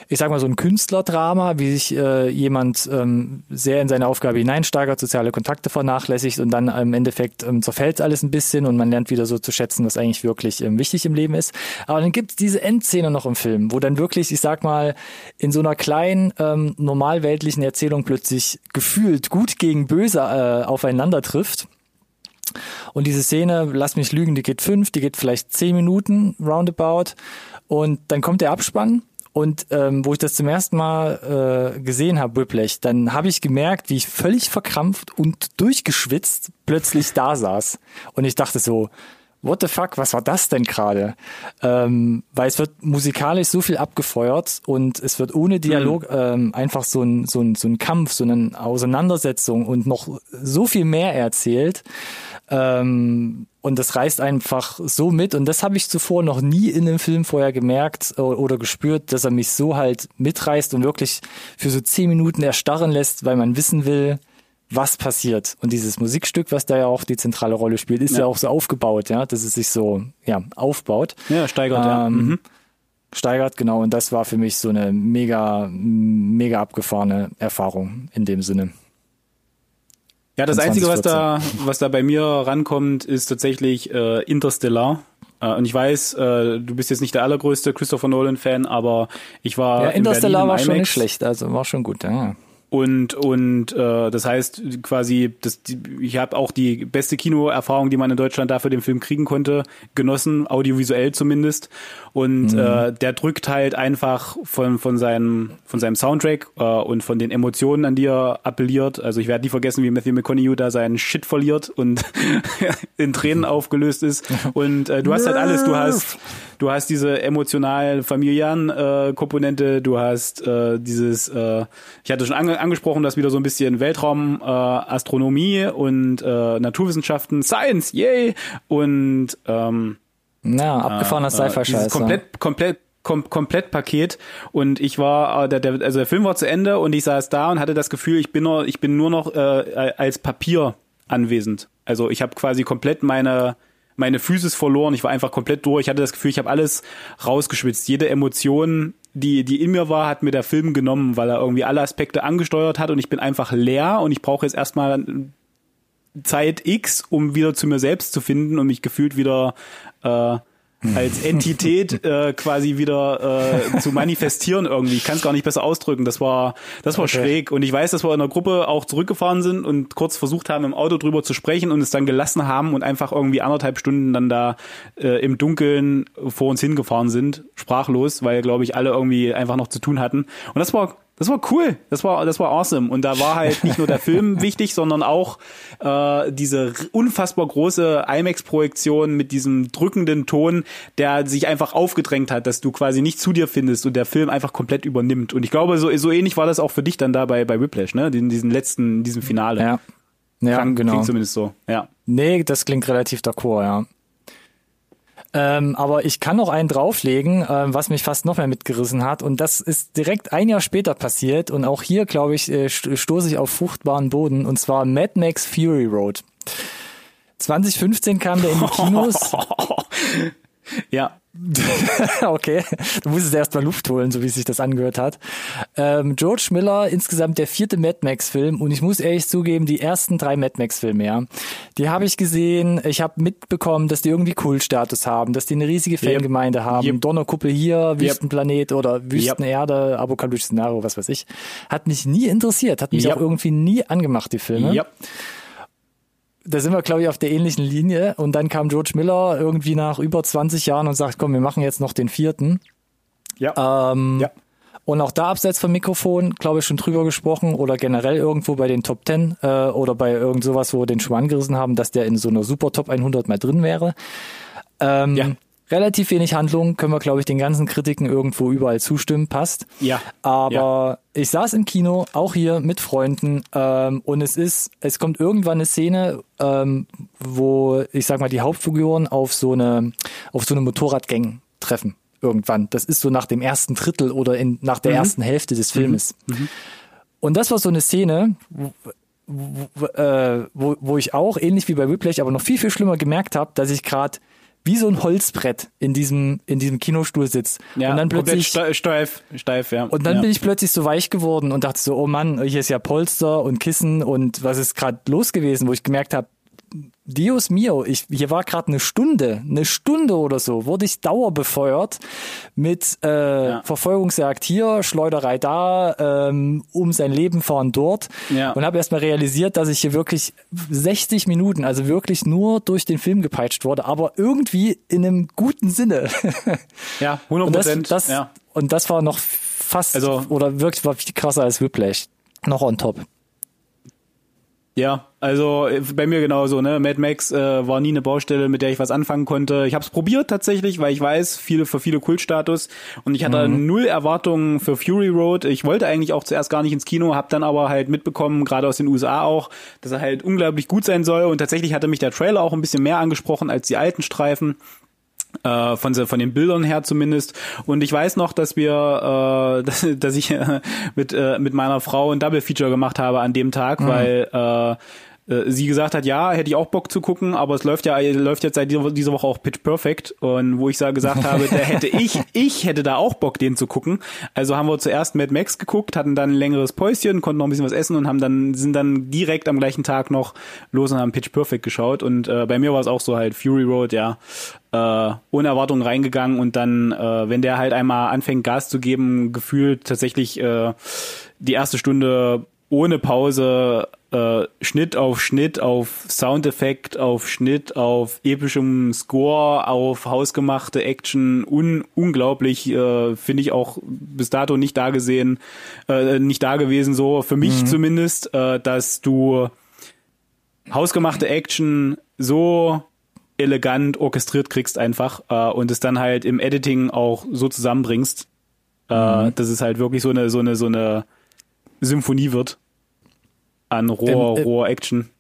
ich sag mal so ein Künstlerdrama, wie sich äh, jemand ähm, sehr in seine Aufgabe hineinsteigert, soziale Kontakte vernachlässigt und dann im Endeffekt ähm, zerfällt alles ein bisschen und man lernt wieder so zu schätzen, was eigentlich wirklich ähm, wichtig im Leben ist. Aber dann gibt es diese Endszene noch im Film, wo dann wirklich, ich sag mal, in so einer kleinen ähm, normalweltlichen Erzählung plötzlich gefühlt gut gegen böse äh, aufeinander trifft und diese Szene, lass mich lügen, die geht fünf, die geht vielleicht zehn Minuten roundabout. Und dann kommt der Abspann. Und ähm, wo ich das zum ersten Mal äh, gesehen habe, Whiplash, dann habe ich gemerkt, wie ich völlig verkrampft und durchgeschwitzt plötzlich da saß. Und ich dachte so, what the fuck, was war das denn gerade? Ähm, weil es wird musikalisch so viel abgefeuert und es wird ohne Dialog mhm. ähm, einfach so ein, so, ein, so ein Kampf, so eine Auseinandersetzung und noch so viel mehr erzählt. Ähm, und das reißt einfach so mit. Und das habe ich zuvor noch nie in einem Film vorher gemerkt oder gespürt, dass er mich so halt mitreißt und wirklich für so zehn Minuten erstarren lässt, weil man wissen will, was passiert. Und dieses Musikstück, was da ja auch die zentrale Rolle spielt, ist ja, ja auch so aufgebaut, ja, dass es sich so ja aufbaut. Ja, steigert, ähm, ja. Mhm. Steigert, genau. Und das war für mich so eine mega, mega abgefahrene Erfahrung in dem Sinne. Ja, das Einzige, was da, was da bei mir rankommt, ist tatsächlich äh, Interstellar. Äh, und ich weiß, äh, du bist jetzt nicht der allergrößte Christopher Nolan-Fan, aber ich war. Ja, Interstellar war schon nicht schlecht, also war schon gut, ja. Und und äh, das heißt quasi, das, ich habe auch die beste Kinoerfahrung, die man in Deutschland da für den Film kriegen konnte, genossen, audiovisuell zumindest. Und mhm. äh, der drückt halt einfach von von seinem von seinem Soundtrack äh, und von den Emotionen, an die er appelliert. Also ich werde nie vergessen, wie Matthew McConaughey da seinen Shit verliert und in Tränen aufgelöst ist. Und äh, du hast halt alles. Du hast du hast diese emotional familiären äh, Komponente. Du hast äh, dieses, äh, ich hatte schon ange angesprochen, dass wieder so ein bisschen Weltraum, äh, Astronomie und äh, Naturwissenschaften, Science, yay! Und ähm, ja, abgefahrener äh, Sci-Fi-Scheiß. Komplett, komplett kom komplett Paket und ich war äh, der, der also der Film war zu Ende und ich saß da und hatte das Gefühl ich bin nur ich bin nur noch äh, als Papier anwesend also ich habe quasi komplett meine meine Physis verloren. Ich war einfach komplett durch. Ich hatte das Gefühl, ich habe alles rausgeschwitzt. Jede Emotion, die, die in mir war, hat mir der Film genommen, weil er irgendwie alle Aspekte angesteuert hat und ich bin einfach leer und ich brauche jetzt erstmal Zeit X, um wieder zu mir selbst zu finden und mich gefühlt wieder äh, als Entität äh, quasi wieder äh, zu manifestieren irgendwie. Ich kann es gar nicht besser ausdrücken. Das war, das war okay. schräg. Und ich weiß, dass wir in der Gruppe auch zurückgefahren sind und kurz versucht haben, im Auto drüber zu sprechen und es dann gelassen haben und einfach irgendwie anderthalb Stunden dann da äh, im Dunkeln vor uns hingefahren sind, sprachlos, weil, glaube ich, alle irgendwie einfach noch zu tun hatten. Und das war das war cool, das war das war awesome und da war halt nicht nur der Film wichtig, sondern auch äh, diese unfassbar große IMAX-Projektion mit diesem drückenden Ton, der sich einfach aufgedrängt hat, dass du quasi nicht zu dir findest und der Film einfach komplett übernimmt. Und ich glaube, so so ähnlich war das auch für dich dann da bei bei Whiplash, ne? In diesem letzten, in diesem Finale. Ja, ja Klang, genau. Klingt zumindest so. Ja. Nee, das klingt relativ d'accord, ja. Ähm, aber ich kann noch einen drauflegen, äh, was mich fast noch mehr mitgerissen hat. Und das ist direkt ein Jahr später passiert. Und auch hier, glaube ich, äh, stoße ich auf fruchtbaren Boden. Und zwar Mad Max Fury Road. 2015 kam der in die Kinos. ja. okay, du musstest erst mal Luft holen, so wie sich das angehört hat. Ähm, George Miller, insgesamt der vierte Mad Max-Film und ich muss ehrlich zugeben, die ersten drei Mad Max-Filme, ja, die habe ich gesehen. Ich habe mitbekommen, dass die irgendwie Kultstatus haben, dass die eine riesige Fangemeinde yep. haben. Yep. Donnerkuppel hier, Wüstenplanet yep. oder Wüstenerde, yep. apokalyptisches Szenario, was weiß ich. Hat mich nie interessiert, hat mich auch irgendwie nie angemacht, die Filme. Yep da sind wir, glaube ich, auf der ähnlichen Linie. Und dann kam George Miller irgendwie nach über 20 Jahren und sagt, komm, wir machen jetzt noch den vierten. Ja. Ähm, ja. Und auch da abseits vom Mikrofon, glaube ich, schon drüber gesprochen oder generell irgendwo bei den Top 10 äh, oder bei irgend sowas, wo wir den schon angerissen haben, dass der in so einer Super Top 100 mal drin wäre. Ähm, ja relativ wenig Handlung, können wir, glaube ich, den ganzen Kritiken irgendwo überall zustimmen, passt. Ja. Aber ja. ich saß im Kino, auch hier mit Freunden, ähm, und es ist, es kommt irgendwann eine Szene, ähm, wo, ich sag mal, die Hauptfiguren auf so eine, auf so eine Motorradgang treffen. Irgendwann. Das ist so nach dem ersten Drittel oder in, nach der mhm. ersten Hälfte des Filmes. Mhm. Mhm. Und das war so eine Szene, wo, wo, äh, wo, wo ich auch, ähnlich wie bei Whiplash, aber noch viel, viel schlimmer gemerkt habe, dass ich gerade wie so ein Holzbrett in diesem in diesem Kinostuhl sitzt ja, und dann plötzlich steif steif ja und dann ja. bin ich plötzlich so weich geworden und dachte so oh Mann hier ist ja Polster und Kissen und was ist gerade los gewesen wo ich gemerkt habe Dios mio, ich, hier war gerade eine Stunde, eine Stunde oder so, wurde ich dauerbefeuert mit äh, ja. Verfolgungsjagd hier, Schleuderei da, ähm, um sein Leben fahren dort ja. und habe erstmal realisiert, dass ich hier wirklich 60 Minuten, also wirklich nur durch den Film gepeitscht wurde, aber irgendwie in einem guten Sinne. ja, 100 Prozent. Das, das, ja. Und das war noch fast, also, oder wirklich war viel krasser als Whiplash. Noch on top. Ja, also äh, bei mir genauso, ne? Mad Max äh, war nie eine Baustelle, mit der ich was anfangen konnte. Ich habe es probiert tatsächlich, weil ich weiß, viele für viele Kultstatus und ich hatte mhm. null Erwartungen für Fury Road. Ich wollte eigentlich auch zuerst gar nicht ins Kino, habe dann aber halt mitbekommen, gerade aus den USA auch, dass er halt unglaublich gut sein soll und tatsächlich hatte mich der Trailer auch ein bisschen mehr angesprochen als die alten Streifen äh, von, von den Bildern her zumindest. Und ich weiß noch, dass wir, äh, dass, dass ich äh, mit, äh, mit meiner Frau ein Double Feature gemacht habe an dem Tag, mhm. weil äh, äh, sie gesagt hat, ja, hätte ich auch Bock zu gucken, aber es läuft ja läuft jetzt seit dieser Woche auch Pitch Perfect. Und wo ich da gesagt habe, da hätte ich ich hätte da auch Bock den zu gucken. Also haben wir zuerst Mad Max geguckt, hatten dann ein längeres Päuschen, konnten noch ein bisschen was essen und haben dann sind dann direkt am gleichen Tag noch los und haben Pitch Perfect geschaut. Und äh, bei mir war es auch so halt Fury Road, ja, äh, ohne Erwartungen reingegangen und dann, äh, wenn der halt einmal anfängt Gas zu geben, gefühlt tatsächlich äh, die erste Stunde ohne Pause äh, Schnitt auf Schnitt, auf Soundeffekt, auf Schnitt, auf epischem Score, auf hausgemachte Action, un unglaublich, äh, finde ich auch bis dato nicht da gesehen, äh, nicht da gewesen, so für mich mhm. zumindest, äh, dass du hausgemachte Action so elegant orchestriert kriegst einfach äh, und es dann halt im Editing auch so zusammenbringst, äh, mhm. dass es halt wirklich so eine so eine so eine Symphonie wird an roher, ähm, äh, roher Action.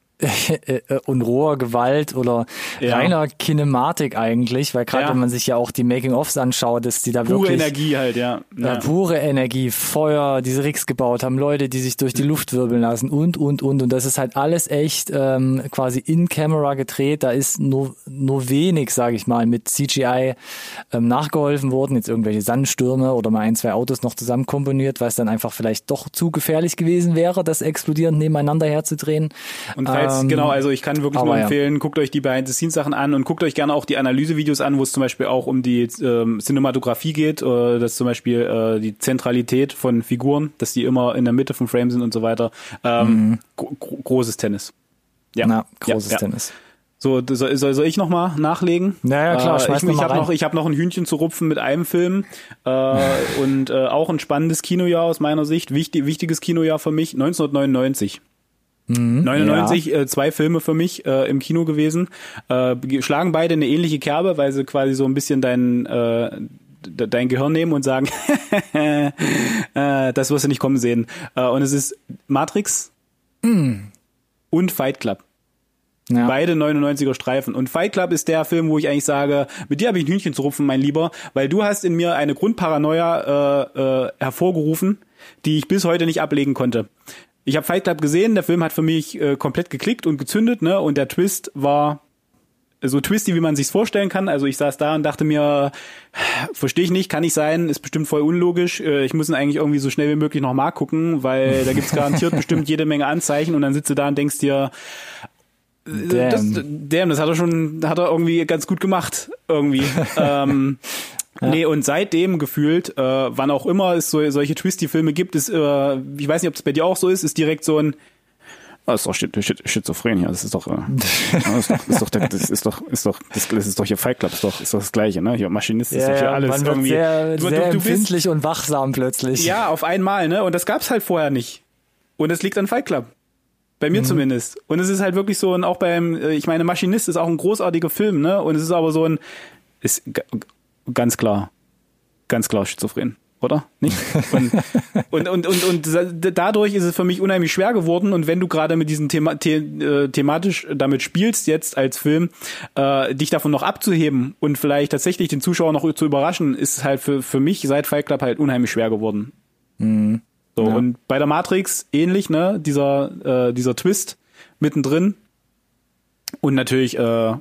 Und roher Gewalt oder Ja. reiner Kinematik eigentlich, weil gerade Ja. wenn man sich ja auch die Making-ofs anschaut, dass die da Pure wirklich Energie halt, ja. ja. pure Energie, Feuer, diese Rigs gebaut haben, Leute, die sich durch die Luft wirbeln lassen und, und, und. Und das ist halt alles echt ähm, quasi in Camera gedreht. Da ist nur, nur wenig, sage ich mal, mit CGI ähm, nachgeholfen worden. Jetzt irgendwelche Sandstürme oder mal ein, zwei Autos noch zusammen komponiert, weil es dann einfach vielleicht doch zu gefährlich gewesen wäre, das explodierend nebeneinander herzudrehen. Und falls, Ähm, genau, also ich kann wirklich nur aber ja. empfehlen, guckt euch die Behind-the-Scenes-Sachen an und guckt euch gerne auch die Analysevideos an, wo es zum Beispiel auch um die ähm, Cinematografie geht, äh, dass zum Beispiel äh, die Zentralität von Figuren, dass die immer in der Mitte vom Frame sind und so weiter. Ähm, gro gro großes Tennis. Ja, Na, großes ja. Tennis. So, soll, soll ich noch mal nachlegen? Ja, ja, klar, Äh, ich ich habe noch, ich hab noch ein Hühnchen zu rupfen mit einem Film äh, und äh, auch ein spannendes Kinojahr aus meiner Sicht. Wichtig, wichtiges Kinojahr für mich, 1999. Mhm. 99, äh, zwei Filme für mich äh, im Kino gewesen. Äh, schlagen beide eine ähnliche Kerbe, weil sie quasi so ein bisschen dein, äh, de- dein Gehirn nehmen und sagen, äh, das wirst du nicht kommen sehen. Äh, und es ist Matrix und Fight Club. Ja. Beide 99er Streifen. Und Fight Club ist der Film, wo ich eigentlich sage, mit dir habe ich ein Hühnchen zu rupfen, mein Lieber, weil du hast in mir eine Grundparanoia äh, äh, hervorgerufen, die ich bis heute nicht ablegen konnte. Ich habe Fight Club gesehen, der Film hat für mich äh, komplett geklickt und gezündet, ne? Und der Twist war so twisty, wie man sich's vorstellen kann. Also ich saß da und dachte mir, verstehe ich nicht, kann nicht sein, ist bestimmt voll unlogisch. Äh, Ich muss ihn eigentlich irgendwie so schnell wie möglich nochmal gucken, weil da gibt's garantiert bestimmt jede Menge Anzeichen und dann sitzt du da und denkst dir, das, Damn. damn, das hat er schon, hat er irgendwie ganz gut gemacht, irgendwie. ähm, Nee, und seitdem gefühlt, äh, wann auch immer es so, solche Twisty-Filme gibt, ist, äh, ich weiß nicht, ob es bei dir auch so ist, ist direkt so ein, das ist doch Schi- Schi- Schizophren hier, das ist doch, äh, das ist doch, ist doch, das ist doch, ist doch, das, das ist doch hier Fight Club, ist doch, ist doch das Gleiche, ne? Hier Maschinist ist Ja, doch hier ja, alles man wird irgendwie. sehr, du, sehr du, du bist, und wachsam plötzlich. ja, auf einmal, ne? Und das gab's halt vorher nicht. Und es liegt an Fight Club. Bei Mhm. mir zumindest. Und es ist halt wirklich so, und auch beim, äh, ich meine, Maschinist ist auch ein großartiger Film, ne? Und es ist aber so ein, ist ganz klar, ganz klar schizophren, oder? Nicht? Und, und, und, und, und dadurch ist es für mich unheimlich schwer geworden. Und wenn du gerade mit diesem Thema, the, äh, thematisch damit spielst jetzt als Film, äh, dich davon noch abzuheben und vielleicht tatsächlich den Zuschauer noch zu überraschen, ist halt für, für mich seit Fight Club halt unheimlich schwer geworden. So, Ja. und bei der Matrix ähnlich, ne, dieser, äh, dieser Twist mittendrin. Und natürlich äh,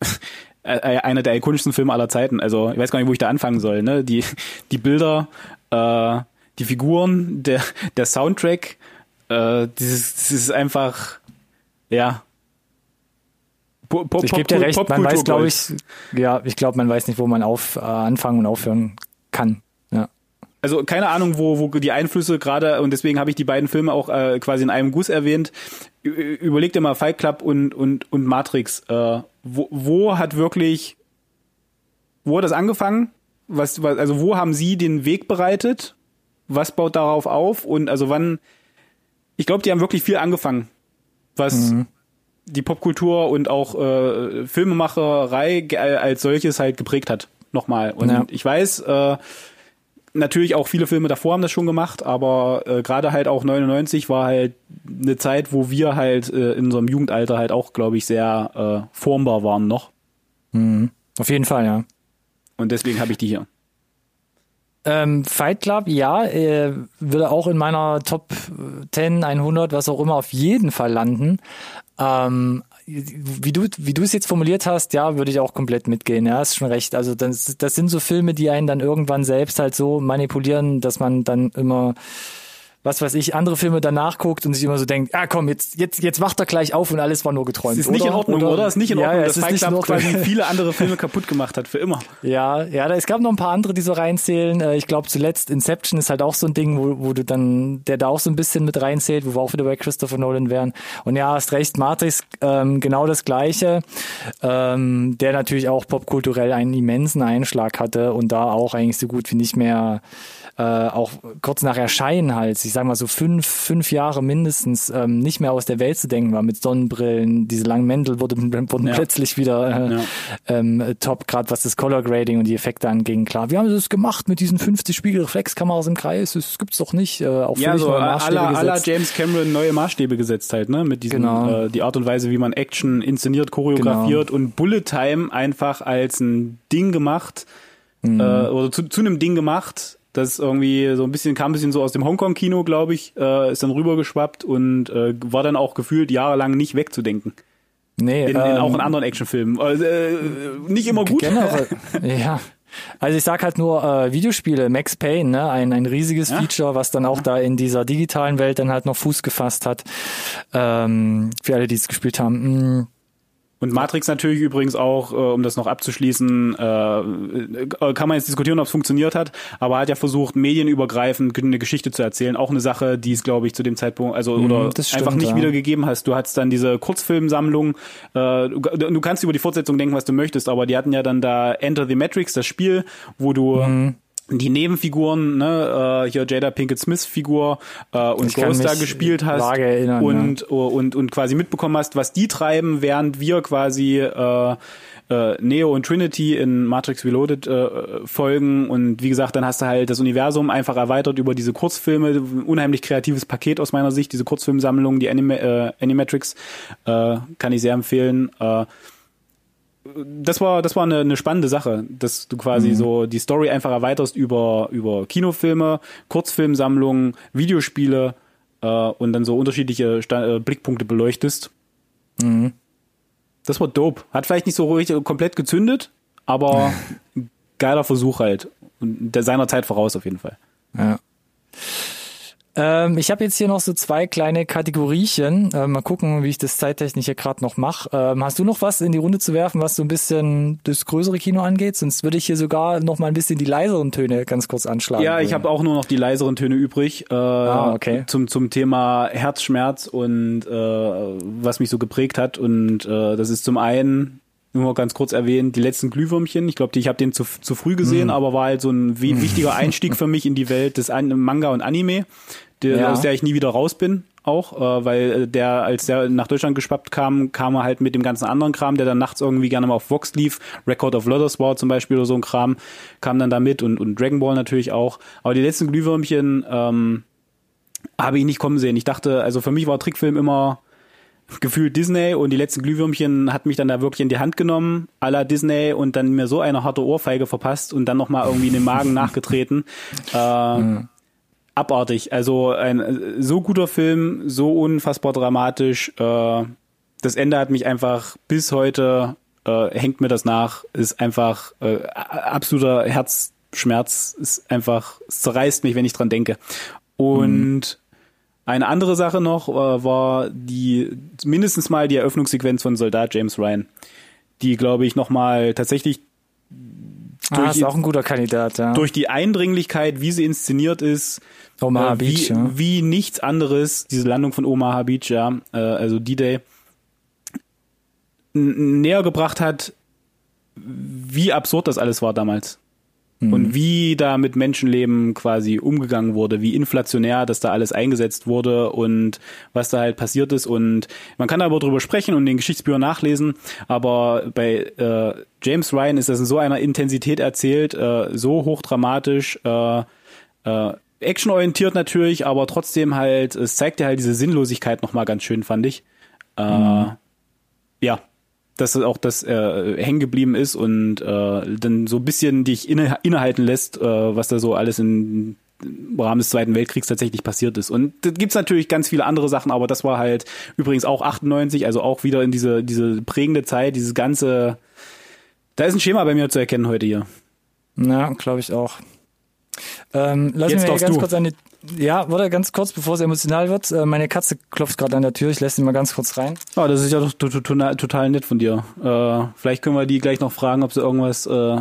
äh, einer der ikonischsten Filme aller Zeiten. Also ich weiß gar nicht, wo ich da anfangen soll. Ne? Die, die Bilder, äh, die Figuren, der, der Soundtrack, äh, dieses, das ist einfach, ja. Po- Pop- Ich gebe dir recht, man weiß, glaube ich, ja, ich glaube, man weiß nicht, wo man auf, äh, anfangen und aufhören kann. Ja. also keine Ahnung, wo, wo die Einflüsse gerade, und deswegen habe ich die beiden Filme auch äh, quasi in einem Guss erwähnt. Überleg dir mal Fight Club und, und, und Matrix. Äh, wo, wo hat wirklich, wo hat das angefangen? Was, was, also wo haben sie den Weg bereitet? Was baut darauf auf? Und also wann, ich glaube, die haben wirklich viel angefangen, was die Popkultur und auch äh, Filmemacherei ge- als solches halt geprägt hat. Nochmal. Und Ja. ich weiß, äh, natürlich auch viele Filme davor haben das schon gemacht, aber äh, gerade halt auch 99 war halt eine Zeit, wo wir halt äh, in unserem Jugendalter halt auch, glaube ich, sehr äh, formbar waren noch. Auf jeden Fall, ja. Und deswegen habe ich die hier. Ähm, Fight Club, ja, äh, würde auch in meiner Top 10, 100, was auch immer, auf jeden Fall landen. Ähm, wie du wie du es jetzt formuliert hast, ja, würde ich auch komplett mitgehen. Ja, ist schon recht. Also das, das sind so Filme, die einen dann irgendwann selbst halt so manipulieren, dass man dann immer was weiß ich, andere Filme danach guckt und sich immer so denkt, ah komm, jetzt, jetzt, jetzt wacht er gleich auf und alles war nur geträumt. Ist nicht in oder? Ordnung, oder? Ist nicht in Ja, Ordnung, ja, dass es ist Fight Club quasi viele andere Filme kaputt gemacht hat, für immer. Ja, ja, da- es gab noch ein paar andere, die so reinzählen. Äh, Ich glaube zuletzt Inception ist halt auch so ein Ding, wo, wo du dann, der da auch so ein bisschen mit reinzählt, wo wir auch wieder bei Christopher Nolan wären. Und ja, hast recht, Matrix ähm, genau das Gleiche, ähm, der natürlich auch popkulturell einen immensen Einschlag hatte und da auch eigentlich so gut wie nicht mehr äh, auch kurz nach Erscheinen halt, ich sag mal so fünf, fünf Jahre mindestens, ähm, nicht mehr aus der Welt zu denken war mit Sonnenbrillen, diese langen Mäntel wurden, wurden Ja. plötzlich wieder äh, Ja. ähm, top, gerade was das Color Grading und die Effekte anging. Klar, wie haben sie das gemacht mit diesen 50 Spiegelreflexkameras im Kreis? Das gibt's doch nicht. Äh, auch Ja, so aller aller. James Cameron neue Maßstäbe gesetzt halt, ne? Mit diesem Genau. äh, die Art und Weise, wie man Action inszeniert, choreografiert und Bullet Time einfach als ein Ding gemacht Mhm. äh, oder zu, zu einem Ding gemacht. Das irgendwie so ein bisschen kam ein bisschen so aus dem Hongkong-Kino, glaube ich, äh, ist dann rübergeschwappt und äh, war dann auch gefühlt jahrelang nicht wegzudenken. Nee, In, in, ähm, auch in anderen Actionfilmen. Also, äh, nicht immer gut. Generell, ja. Also ich sag halt nur äh, Videospiele, Max Payne, ne? ein, ein riesiges Ja. Feature, was dann auch da in dieser digitalen Welt dann halt noch Fuß gefasst hat. Ähm, für alle, die es gespielt haben. Mm, Und Matrix natürlich übrigens auch, äh, um das noch abzuschließen, äh, äh, kann man jetzt diskutieren, ob es funktioniert hat, aber hat ja versucht, medienübergreifend eine Geschichte zu erzählen. Auch eine Sache, die es, glaube ich, zu dem Zeitpunkt, also oder Mhm, das stimmt, einfach nicht ja. wiedergegeben hast. Du hattest dann diese Kurzfilmsammlung, äh, du, du kannst über die Fortsetzung denken, was du möchtest, aber die hatten ja dann da Enter the Matrix, das Spiel, wo du Mhm. Die Nebenfiguren, ne, äh, hier Jada Pinkett Smith Figur äh, und Ghost da gespielt hast erinnern, und, und und quasi mitbekommen hast, was die treiben, während wir quasi äh, äh, Neo und Trinity in Matrix Reloaded äh, folgen. Und wie gesagt, dann hast du halt das Universum einfach erweitert über diese Kurzfilme, unheimlich kreatives Paket aus meiner Sicht, diese Kurzfilmsammlung, die Anima äh, Animatrix, äh, kann ich sehr empfehlen. Äh, das war das war eine, eine spannende Sache, dass du quasi so die Story einfach erweiterst über über Kinofilme, Kurzfilmsammlungen, Videospiele äh, und dann so unterschiedliche Sta äh, Blickpunkte beleuchtest. Das war dope. Hat vielleicht nicht so richtig komplett gezündet, aber geiler Versuch halt und der seiner Zeit voraus auf jeden Fall. Ja. Ähm, ich habe jetzt hier noch so zwei kleine Kategoriechen. Ähm, mal gucken, wie ich das zeittechnisch hier gerade noch mache. Ähm, hast du noch was in die Runde zu werfen, was so ein bisschen das größere Kino angeht? Sonst würde ich hier sogar noch mal ein bisschen die leiseren Töne ganz kurz anschlagen. Ja, ich habe auch nur noch die leiseren Töne übrig äh, Ah, okay. zum zum Thema Herzschmerz und äh, was mich so geprägt hat und äh, das ist zum einen nur ganz kurz erwähnt, die letzten Glühwürmchen. Ich glaube, ich habe den zu, zu früh gesehen, Mhm. aber war halt so ein wi- wichtiger Einstieg für mich in die Welt des An Manga und Anime, der, Ja. aus der ich nie wieder raus bin. Auch, äh, weil äh, der, als der nach Deutschland geschwappt kam, kam er halt mit dem ganzen anderen Kram, der dann nachts irgendwie gerne mal auf Vox lief. Record of Lotus War zum Beispiel oder so ein Kram, kam dann da mit und, und Dragon Ball natürlich auch. Aber die letzten Glühwürmchen ähm, habe ich nicht kommen sehen. Ich dachte, also für mich war Trickfilm immer gefühlt Disney und die letzten Glühwürmchen hat mich dann da wirklich in die Hand genommen, à la Disney und dann mir so eine harte Ohrfeige verpasst und dann nochmal irgendwie in den Magen nachgetreten. Äh, Abartig. Also ein äh, so guter Film, so unfassbar dramatisch. Äh, das Ende hat mich einfach bis heute, äh, hängt mir das nach, ist einfach äh, absoluter Herzschmerz, ist einfach, es zerreißt mich, wenn ich dran denke. Und eine andere Sache noch äh, war die mindestens mal die Eröffnungssequenz von Soldat James Ryan, die glaube ich noch mal tatsächlich ah, durch- ist auch ein guter Kandidat, ja. durch die Eindringlichkeit, wie sie inszeniert ist, Omaha äh, wie, Beach, ja. wie nichts anderes, diese Landung von Omaha Beach, ja, äh, also D-Day, näher gebracht hat, wie absurd das alles war damals. Mhm. Und wie da mit Menschenleben quasi umgegangen wurde, wie inflationär das da alles eingesetzt wurde und was da halt passiert ist. Und man kann aber drüber sprechen und in den Geschichtsbüchern nachlesen, aber bei äh, James Ryan ist das in so einer Intensität erzählt, äh, so hochdramatisch, äh, äh, actionorientiert natürlich, aber trotzdem halt, es zeigt ja halt diese Sinnlosigkeit nochmal ganz schön, fand ich. Äh, Ja, dass es auch das äh, hängen geblieben ist und äh, dann so ein bisschen dich inne, innehalten lässt, äh, was da so alles in, im Rahmen des Zweiten Weltkriegs tatsächlich passiert ist. Und da gibt's natürlich ganz viele andere Sachen, aber das war halt übrigens auch 98, also auch wieder in diese, diese prägende Zeit, dieses ganze, da ist ein Schema bei mir zu erkennen heute hier. Ja, glaube ich auch. Ähm, lass Jetzt mich mal ganz du. kurz an die. Ja, warte ganz kurz, bevor es emotional wird. Äh, meine Katze klopft gerade an der Tür. Ich lasse sie mal ganz kurz rein. Ah, das ist ja doch to- to- to- total nett von dir. Äh, vielleicht können wir die gleich noch fragen, ob sie irgendwas äh,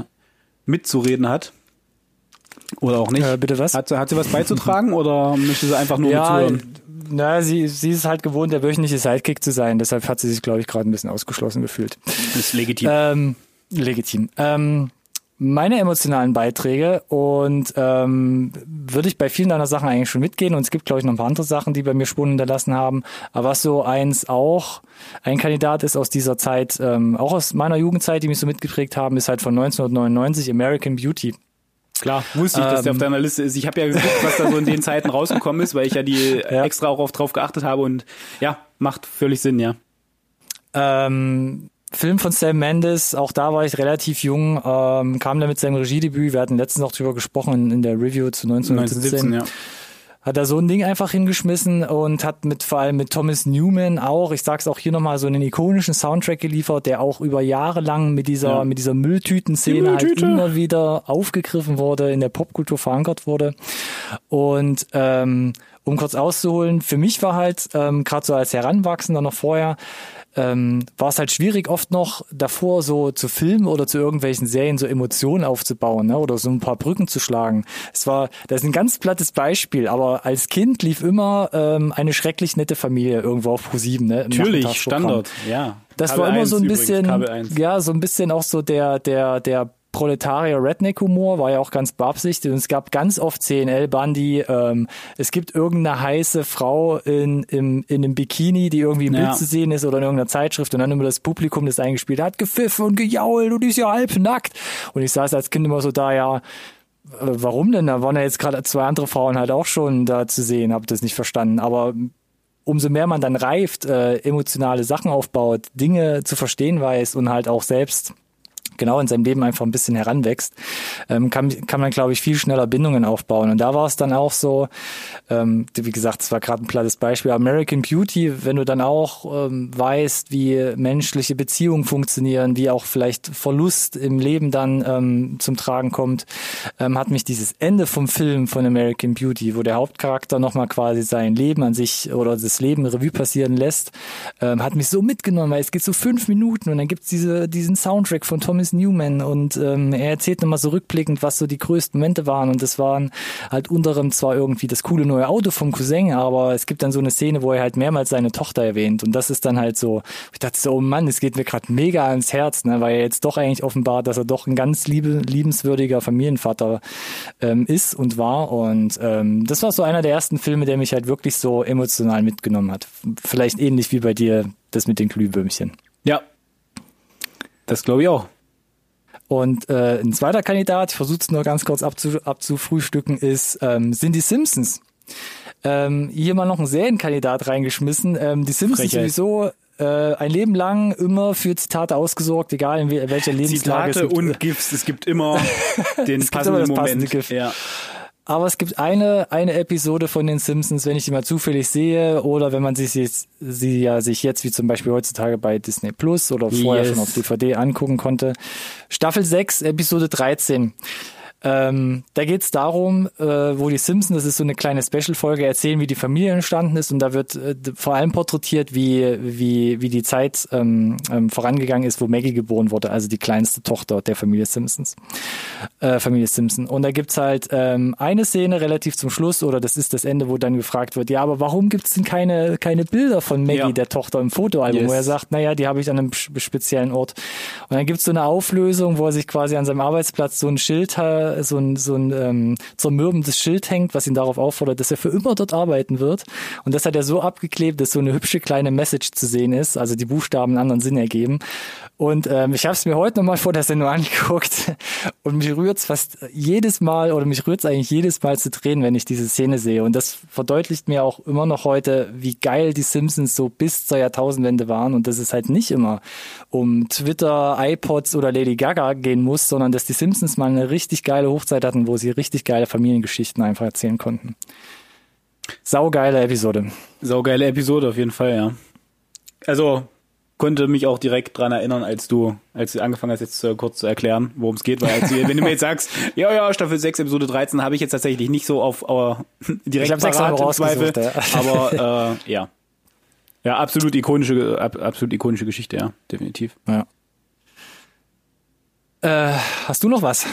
mitzureden hat. Oder auch nicht. Äh, bitte was? Hat, sie- hat sie was beizutragen oder möchte sie einfach nur ja, zuhören? na, sie, sie ist halt gewohnt, der wöchentliche Sidekick zu sein. Deshalb hat sie sich, glaube ich, gerade ein bisschen ausgeschlossen gefühlt. ist legitim. Ähm, legitim. Ähm, meine emotionalen Beiträge und ähm, würde ich bei vielen deiner Sachen eigentlich schon mitgehen und es gibt glaube ich noch ein paar andere Sachen, die bei mir Spuren hinterlassen haben, aber was so eins auch ein Kandidat ist aus dieser Zeit, ähm, auch aus meiner Jugendzeit, die mich so mitgeprägt haben, ist halt von 1999 American Beauty. Klar, wusste ich, dass der auf Ähm. deiner Liste ist. Ich habe ja geguckt, was da so in den Zeiten rausgekommen ist, weil ich ja die Ja. extra auch auf drauf geachtet habe und ja, macht völlig Sinn, ja. Ähm, Film von Sam Mendes, auch da war ich relativ jung, ähm, kam da mit seinem Regiedebüt, wir hatten letztens auch drüber gesprochen in, in der Review zu 1917. 1917, ja. Hat er so ein Ding einfach hingeschmissen und hat mit vor allem mit Thomas Newman auch, ich sag's auch hier nochmal, so einen ikonischen Soundtrack geliefert, der auch über Jahre lang mit dieser, Ja. mit dieser Mülltüten-Szene halt immer wieder aufgegriffen wurde, in der Popkultur verankert wurde. Und ähm, um kurz auszuholen, für mich war halt, ähm, gerade so als Heranwachsender noch vorher, ähm, war es halt schwierig, oft noch davor so zu filmen oder zu irgendwelchen Serien so Emotionen aufzubauen ne? oder so ein paar Brücken zu schlagen. Es war, das ist ein ganz plattes Beispiel, aber als Kind lief immer ähm, eine schrecklich nette Familie irgendwo auf Pro7. Ne? im Natürlich. Standard, ja. Das Kabel war immer 1 so ein bisschen, Kabel 1. ja, so ein bisschen auch so der, der, der Proletarier Redneck Humor war ja auch ganz beabsichtigt und es gab ganz oft CNL Bundy, ähm, es gibt irgendeine heiße Frau in, im, in einem Bikini, die irgendwie im Ja. Bild zu sehen ist oder in irgendeiner Zeitschrift und dann immer das Publikum, das eingespielt hat, gepfiffen und gejault und die ist ja halb nackt und ich saß als Kind immer so da, ja, äh, warum denn? Da waren ja jetzt gerade zwei andere Frauen halt auch schon da zu sehen, habe das nicht verstanden, aber umso mehr man dann reift, äh, emotionale Sachen aufbaut, Dinge zu verstehen weiß und halt auch selbst genau in seinem Leben einfach ein bisschen heranwächst, ähm, kann, kann man, glaube ich, viel schneller Bindungen aufbauen. Und da war es dann auch so, ähm, wie gesagt, es war gerade ein plattes Beispiel, American Beauty, wenn du dann auch ähm, weißt, wie menschliche Beziehungen funktionieren, wie auch vielleicht Verlust im Leben dann ähm, zum Tragen kommt, ähm, hat mich dieses Ende vom Film von American Beauty, wo der Hauptcharakter nochmal quasi sein Leben an sich oder das Leben Revue passieren lässt, ähm, hat mich so mitgenommen, weil es geht so fünf Minuten und dann gibt's diese, diesen Soundtrack von Thomas Newman und ähm, er erzählt nochmal so rückblickend, was so die größten Momente waren und das waren halt unter anderem zwar irgendwie das coole neue Auto vom Cousin, aber es gibt dann so eine Szene, wo er halt mehrmals seine Tochter erwähnt und das ist dann halt so, ich dachte so, oh Mann, es geht mir gerade mega ans Herz, ne, weil er jetzt doch eigentlich offenbart, dass er doch ein ganz liebe, liebenswürdiger Familienvater ähm, ist und war und ähm, das war so einer der ersten Filme, der mich halt wirklich so emotional mitgenommen hat. Vielleicht ähnlich wie bei dir das mit den Glühwürmchen. Ja. Das glaube ich auch. Und äh, ein zweiter Kandidat, ich versuche es nur ganz kurz abzu, abzufrühstücken, ist ähm, sind die Simpsons. Ähm, hier mal noch ein Serienkandidat reingeschmissen. Ähm, die Simpsons Frechheit. sowieso äh, ein Leben lang immer für Zitate ausgesorgt, egal in wel- welcher Lebenslage Zitate es gibt. und GIFs. Es gibt immer den Es gibt passenden immer das Moment. passende GIF. Ja. Aber es gibt eine, eine Episode von den Simpsons, wenn ich die mal zufällig sehe oder wenn man sich sie, sie ja sich jetzt wie zum Beispiel heutzutage bei Disney Plus oder vorher Yes. schon auf DVD angucken konnte. Staffel 6, Episode 13. Ähm, da geht's darum, äh, wo die Simpsons, das ist so eine kleine Special-Folge, erzählen, wie die Familie entstanden ist und da wird äh, vor allem porträtiert, wie, wie, wie die Zeit ähm, ähm, vorangegangen ist, wo Maggie geboren wurde, also die kleinste Tochter der Familie Simpsons äh, Familie Simpson. Und da gibt's halt ähm, eine Szene relativ zum Schluss, oder das ist das Ende, wo dann gefragt wird, ja, aber warum gibt's denn keine, keine Bilder von Maggie, Ja. der Tochter, im Fotoalbum, Yes. wo er sagt, naja, die habe ich an einem sp- speziellen Ort. Und dann gibt's so eine Auflösung, wo er sich quasi an seinem Arbeitsplatz so ein Schild, so ein, so ein ähm, zermürbendes Schild hängt, was ihn darauf auffordert, dass er für immer dort arbeiten wird. Und das hat er so abgeklebt, dass so eine hübsche kleine Message zu sehen ist, also die Buchstaben einen anderen Sinn ergeben. Und ähm, ich habe es mir heute nochmal vor der Sendung angeguckt und mich rührt's fast jedes Mal oder mich rührt's eigentlich jedes Mal zu drehen, wenn ich diese Szene sehe. Und das verdeutlicht mir auch immer noch heute, wie geil die Simpsons so bis zur Jahrtausendwende waren und dass es halt nicht immer um Twitter, iPods oder Lady Gaga gehen muss, sondern dass die Simpsons mal eine richtig geile Hochzeit hatten, wo sie richtig geile Familiengeschichten einfach erzählen konnten. Saugeile Episode. Saugeile Episode auf jeden Fall, ja. Also konnte mich auch direkt dran erinnern, als du, als du angefangen hast, jetzt äh, kurz zu erklären, worum es geht, weil als, wenn du mir jetzt sagst, ja, ja, Staffel 6, Episode 13, habe ich jetzt tatsächlich nicht so auf aber direkt Ich parat im Zweifel, ja. aber äh, ja. Ja, absolut ikonische, ab, absolut ikonische Geschichte, ja, definitiv. Ja. Äh, hast du noch was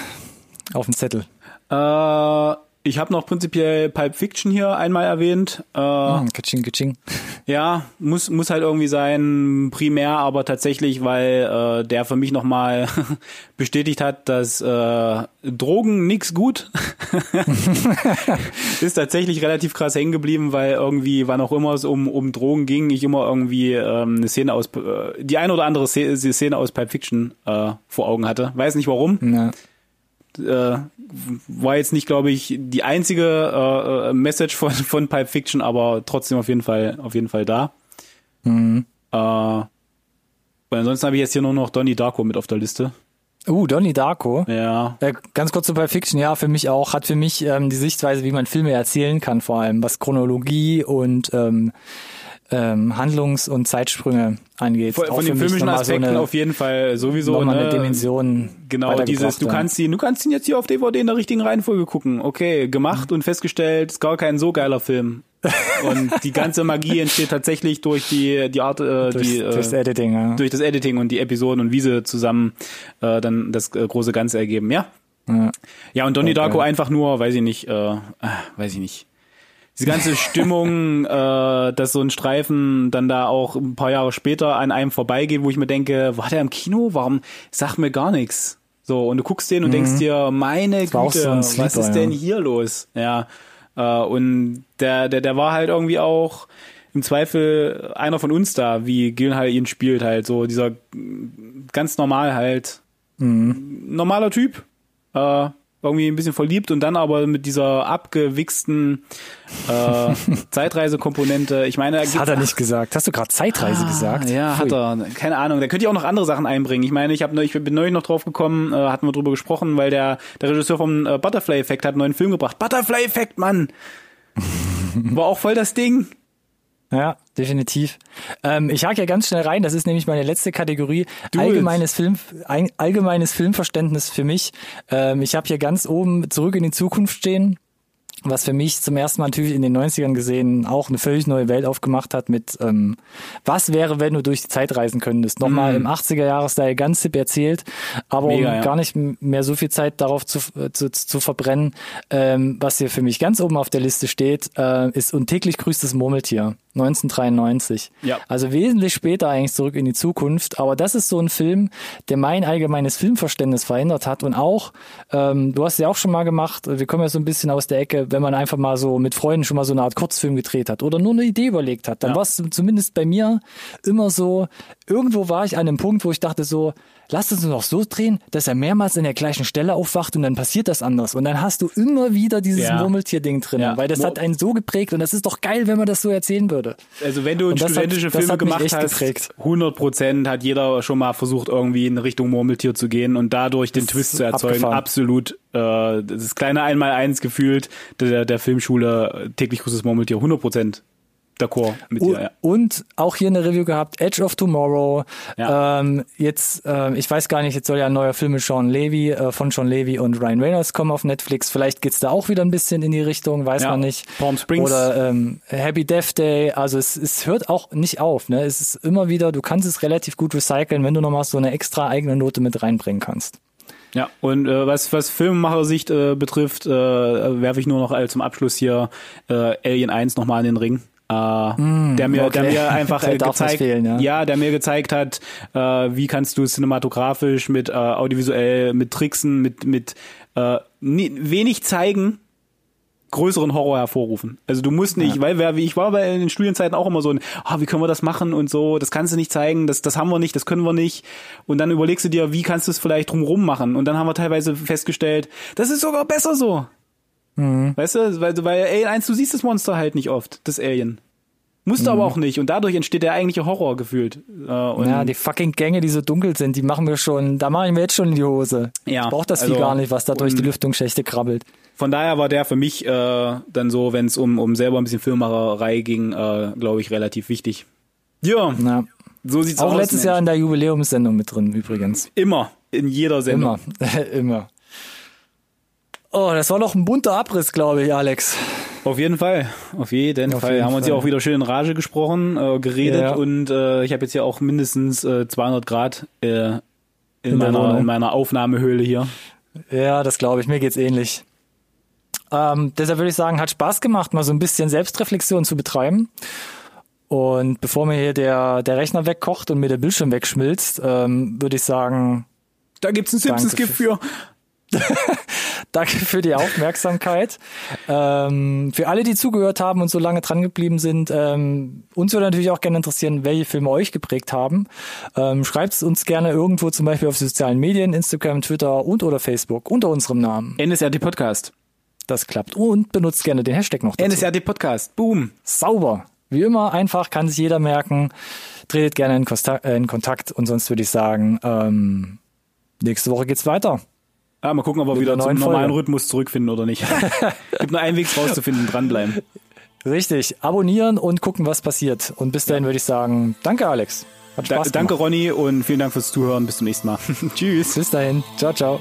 auf dem Zettel? Äh, Ich habe noch prinzipiell Pulp Fiction hier einmal erwähnt. Äh, hm, Kaching, kaching. Ja, muss muss halt irgendwie sein, primär, aber tatsächlich, weil äh, der für mich nochmal bestätigt hat, dass äh, Drogen nix gut. ist tatsächlich relativ krass hängen geblieben, weil irgendwie, wann auch immer es um um Drogen ging, ich immer irgendwie ähm, eine Szene aus äh, die eine oder andere Szene aus Pulp Fiction äh, vor Augen hatte. Weiß nicht warum. Ja äh, war jetzt nicht, glaube ich, die einzige äh, Message von, von Pipe Fiction, aber trotzdem auf jeden Fall, auf jeden Fall da. Mhm. Äh, und ansonsten habe ich jetzt hier nur noch Donnie Darko mit auf der Liste. Uh, Donnie Darko. Ja. Äh, ganz kurz zu Pulp Fiction, ja, für mich auch, hat für mich ähm, die Sichtweise, wie man Filme erzählen kann, vor allem, was Chronologie und ähm, ähm, Handlungs- und Zeitsprünge angeht. Von, von den filmischen Aspekten so eine, auf jeden Fall sowieso nochmal ne? eine Dimension. Genau, dieses, du kannst ihn, du kannst ihn jetzt hier auf DVD in der richtigen Reihenfolge gucken. Okay, gemacht mhm. und festgestellt, ist gar kein so geiler Film. und die ganze Magie entsteht tatsächlich durch die die Art äh, durch, die, äh, durchs Editing ja. durch das Editing und die Episoden und wie sie zusammen äh, dann das äh, große Ganze ergeben ja ja, und Donnie okay. Darko einfach nur weiß ich nicht äh, weiß ich nicht diese ganze Stimmung, äh, dass so ein Streifen dann da auch ein paar Jahre später an einem vorbeigeht, wo ich mir denke, war der im Kino? Warum sagt mir gar nichts? So, und du guckst den und mhm. denkst dir, meine Güte, so Sleeper, was ist denn hier los? Ja. Äh, und der, der, der war halt irgendwie auch im Zweifel einer von uns da, wie Gillenhall ihn spielt, halt, so dieser ganz normal halt. Mhm. Normaler Typ. Äh, irgendwie ein bisschen verliebt und dann aber mit dieser abgewichsten äh, Zeitreisekomponente. Ich meine, das hat er nicht gesagt. Hast du gerade Zeitreise ah, gesagt? Ja, Pfui. hat er. Keine Ahnung. Da könnte ich auch noch andere Sachen einbringen. Ich meine, ich habe ich bin neulich noch drauf gekommen, äh, hatten wir drüber gesprochen, weil der der Regisseur vom äh, Butterfly Effect hat einen neuen Film gebracht. Butterfly Effect, Mann. War auch voll das Ding. Ja, definitiv. Ähm, ich hake ja ganz schnell rein, das ist nämlich meine letzte Kategorie. allgemeines Film, ein, allgemeines Filmverständnis für mich. Ähm, ich habe hier ganz oben zurück in die Zukunft stehen was für mich zum ersten Mal natürlich in den 90ern gesehen auch eine völlig neue Welt aufgemacht hat mit ähm, was wäre, wenn du durch die Zeit reisen könntest. Nochmal mm. im 80er Jahresteil ganz hip erzählt, aber Mega, um ja. gar nicht mehr so viel Zeit darauf zu, äh, zu, zu verbrennen, ähm, was hier für mich ganz oben auf der Liste steht, äh, ist und täglich grüßt das Murmeltier. 1993. Ja. Also wesentlich später eigentlich zurück in die Zukunft. Aber das ist so ein Film, der mein allgemeines Filmverständnis verändert hat. Und auch, ähm, du hast ja auch schon mal gemacht, wir kommen ja so ein bisschen aus der Ecke, wenn man einfach mal so mit Freunden schon mal so eine Art Kurzfilm gedreht hat oder nur eine Idee überlegt hat, dann ja. war es zumindest bei mir immer so, irgendwo war ich an einem Punkt, wo ich dachte so, lass uns noch so drehen, dass er mehrmals in der gleichen Stelle aufwacht und dann passiert das anders. Und dann hast du immer wieder dieses ja. Murmeltier-Ding drin, ja. weil das hat einen so geprägt und das ist doch geil, wenn man das so erzählen würde. Also wenn du studentische hat, Filme gemacht hast, geprägt. 100 Prozent hat jeder schon mal versucht, irgendwie in Richtung Murmeltier zu gehen und dadurch den das Twist zu erzeugen. Abgefahren. Absolut. Äh, das kleine Einmal-Eins gefühlt der, der Filmschule täglich großes Murmeltier, 100 Prozent d'accord mit dir. Ja. Und auch hier eine Review gehabt, Edge of Tomorrow. Ja. Ähm, jetzt, äh, ich weiß gar nicht, jetzt soll ja ein neuer Film mit Sean Levy, äh, von Sean Levy und Ryan Reynolds kommen auf Netflix. Vielleicht geht's da auch wieder ein bisschen in die Richtung, weiß ja. man nicht. Palm Springs. Oder ähm, Happy Death Day. Also es, es hört auch nicht auf. Ne? Es ist immer wieder, du kannst es relativ gut recyceln, wenn du nochmal so eine extra eigene Note mit reinbringen kannst. Ja, und äh, was, was Filmemachersicht äh, betrifft, äh, werfe ich nur noch als zum Abschluss hier äh, Alien 1 nochmal in den Ring mm, der mir, okay. der mir einfach äh, gezeigt, fehlen, ja. ja. der mir gezeigt hat, äh, wie kannst du cinematografisch mit äh, audiovisuell, mit Tricksen, mit mit äh, wenig zeigen, größeren Horror hervorrufen. Also du musst nicht, ja. weil wer, wie ich war bei in den Studienzeiten auch immer so ein, ah, wie können wir das machen und so, das kannst du nicht zeigen, das, das haben wir nicht, das können wir nicht. Und dann überlegst du dir, wie kannst du es vielleicht drumrum machen? Und dann haben wir teilweise festgestellt, das ist sogar besser so. Mhm. Weißt du, weil, weil Alien 1, du siehst das Monster halt nicht oft, das Alien. Musst du mhm. aber auch nicht. Und dadurch entsteht der eigentliche Horror gefühlt. Äh, ja, die fucking Gänge, die so dunkel sind, die machen wir schon, da mache ich mir jetzt schon in die Hose. Ja. Ich brauch das also, viel gar nicht, was da durch die Lüftungsschächte krabbelt. Von daher war der für mich äh, dann so, wenn es um, um selber ein bisschen Filmmacherei ging, äh, glaube ich, relativ wichtig. Ja. Na. So sieht's auch aus. Auch letztes Mensch. Jahr in der Jubiläumssendung mit drin, übrigens. Immer. In jeder Sendung. Immer. Immer. Oh, das war noch ein bunter Abriss, glaube ich, Alex. Auf jeden Fall, auf jeden auf Fall. Jeden haben wir uns ja auch wieder schön in Rage gesprochen, äh, geredet ja. und äh, ich habe jetzt ja auch mindestens äh, 200 Grad äh, in, in, meiner, in meiner Aufnahmehöhle hier. Ja, das glaube ich. Mir geht's ähnlich. Ähm, deshalb würde ich sagen, hat Spaß gemacht, mal so ein bisschen Selbstreflexion zu betreiben. Und bevor mir hier der, der Rechner wegkocht und mir der Bildschirm wegschmilzt, ähm, würde ich sagen. Da gibt's ein Simpsons-Gift für. Danke für die Aufmerksamkeit. ähm, für alle, die zugehört haben und so lange dran geblieben sind, ähm, uns würde natürlich auch gerne interessieren, welche Filme euch geprägt haben. Ähm, Schreibt es uns gerne irgendwo, zum Beispiel auf sozialen Medien, Instagram, Twitter und oder Facebook unter unserem Namen. NSRT Podcast. Das klappt. Und benutzt gerne den Hashtag noch dazu. NSRT Podcast. Boom. Sauber. Wie immer, einfach, kann sich jeder merken. Tretet gerne in, Kontakt, äh, in Kontakt und sonst würde ich sagen, ähm, nächste Woche geht's weiter. Ah, mal gucken, ob wir wieder zum normalen Folge. Rhythmus zurückfinden oder nicht. Gibt nur einen Weg rauszufinden, dranbleiben. Richtig, abonnieren und gucken, was passiert. Und bis dahin würde ich sagen, danke Alex. Hat Spaß da, danke Ronny und vielen Dank fürs Zuhören. Bis zum nächsten Mal. Tschüss. Bis dahin. Ciao, ciao.